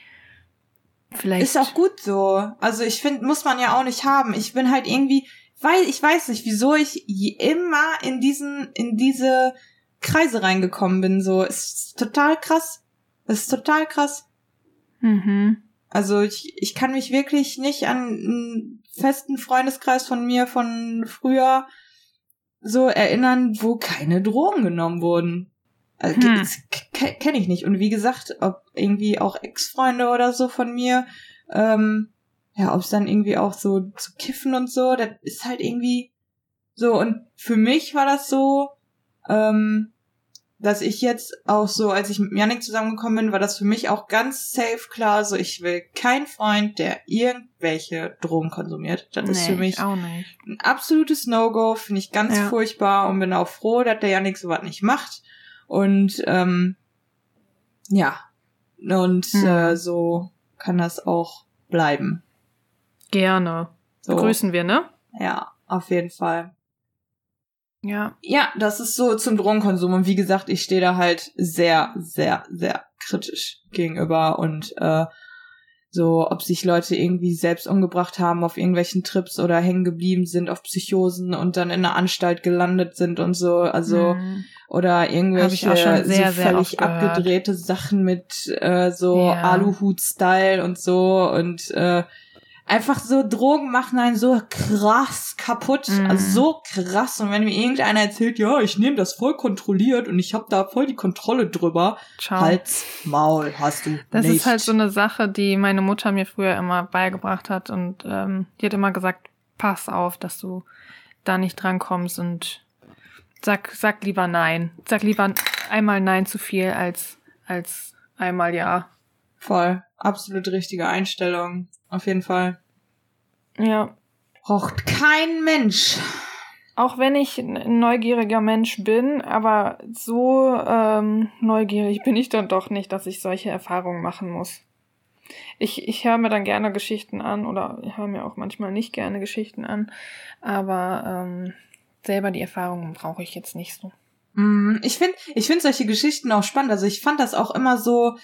vielleicht. Ist auch gut so. Also ich finde, muss man ja auch nicht haben. Ich bin halt irgendwie, weil ich weiß nicht, wieso ich immer in diesen, in diese Kreise reingekommen bin. So, ist total krass. Ist total krass. Mhm. Also ich, ich kann mich wirklich nicht an einen festen Freundeskreis von mir von früher so erinnern, wo keine Drogen genommen wurden. Also, hm. Kenne ich nicht. Und wie gesagt, ob irgendwie auch Ex-Freunde oder so von mir ähm, ja, ob es dann irgendwie auch so zu kiffen und so, das ist halt irgendwie so. Und für mich war das so, ähm, dass ich jetzt auch so, als ich mit Janik zusammengekommen bin, war das für mich auch ganz safe klar, so ich will kein Freund, der irgendwelche Drogen konsumiert. Das nee, ist für mich ein absolutes No-Go, finde ich ganz ja. furchtbar und bin auch froh, dass der Janik sowas nicht macht. Und ähm, ja, und hm. äh, so kann das auch bleiben. Gerne. So. Begrüßen wir, ne? Ja, auf jeden Fall. Ja. Ja, das ist so zum Drogenkonsum. Und wie gesagt, ich stehe da halt sehr, sehr, sehr kritisch gegenüber und äh, so, ob sich Leute irgendwie selbst umgebracht haben auf irgendwelchen Trips oder hängen geblieben sind auf Psychosen und dann in einer Anstalt gelandet sind und so, also mhm. oder irgendwelche sehr, so völlig abgedrehte Sachen mit äh, so ja. Aluhut-Style und so und äh, einfach so Drogen machen einen so krass kaputt, mm. also so krass. Und wenn mir irgendeiner erzählt, ja, ich nehme das voll kontrolliert und ich habe da voll die Kontrolle drüber, Ciao. Hals, Maul hast du Das nicht. ist halt so eine Sache, die meine Mutter mir früher immer beigebracht hat und ähm, die hat immer gesagt, pass auf, dass du da nicht drankommst und sag, sag lieber nein. Sag lieber einmal nein zu viel als, als einmal ja. Voll. Absolut richtige Einstellung. Auf jeden Fall. Ja. Braucht kein Mensch. Auch wenn ich ein neugieriger Mensch bin, aber so ähm, neugierig bin ich dann doch nicht, dass ich solche Erfahrungen machen muss. Ich, ich höre mir dann gerne Geschichten an oder höre mir auch manchmal nicht gerne Geschichten an, aber ähm, selber die Erfahrungen brauche ich jetzt nicht so. Mm, ich finde ich find solche Geschichten auch spannend. Also ich fand das auch immer so,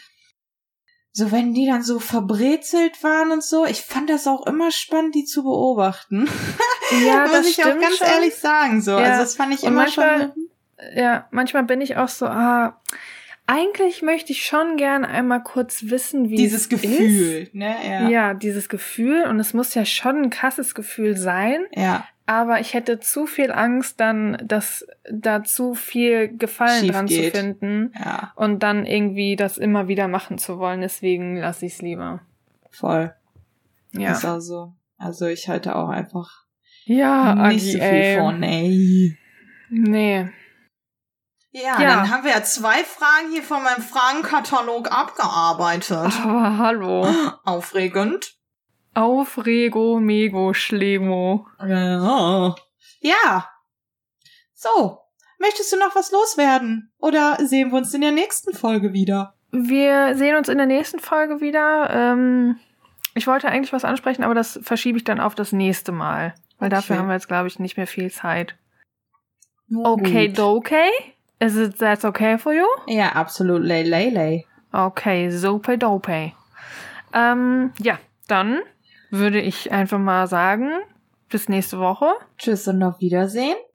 so wenn die dann so verbrezelt waren und so, ich fand das auch immer spannend, die zu beobachten. Ja, das muss ich auch ganz schon. ehrlich sagen. So, ja. also das fand ich und immer manchmal, schon. Ja, manchmal bin ich auch so, ah, eigentlich möchte ich schon gern einmal kurz wissen, wie dieses Gefühl, ist. ne? Ja. ja, dieses Gefühl und es muss ja schon ein krasses Gefühl sein. Ja aber ich hätte zu viel Angst, dann dass da zu viel Gefallen Schief dran geht. zu finden ja. und dann irgendwie das immer wieder machen zu wollen. Deswegen lasse ich es lieber. Voll. Ja. Ist auch so. Also ich halte auch einfach ja, nicht Agi, so viel ey. von, ey. Nee. Ja, ja, dann haben wir ja zwei Fragen hier von meinem Fragenkatalog abgearbeitet. Aber hallo. Aufregend. Aufrego, Mego, Schlemo. Ja. ja. So. Möchtest du noch was loswerden? Oder sehen wir uns in der nächsten Folge wieder? Wir sehen uns in der nächsten Folge wieder. Ähm, ich wollte eigentlich was ansprechen, aber das verschiebe ich dann auf das nächste Mal. Weil okay. dafür haben wir jetzt, glaube ich, nicht mehr viel Zeit. Okay, okay. Is it that okay for you? Ja, absolut lay lay lay. Okay, super dope. Ähm, ja, dann würde ich einfach mal sagen, bis nächste Woche. Tschüss und auf Wiedersehen.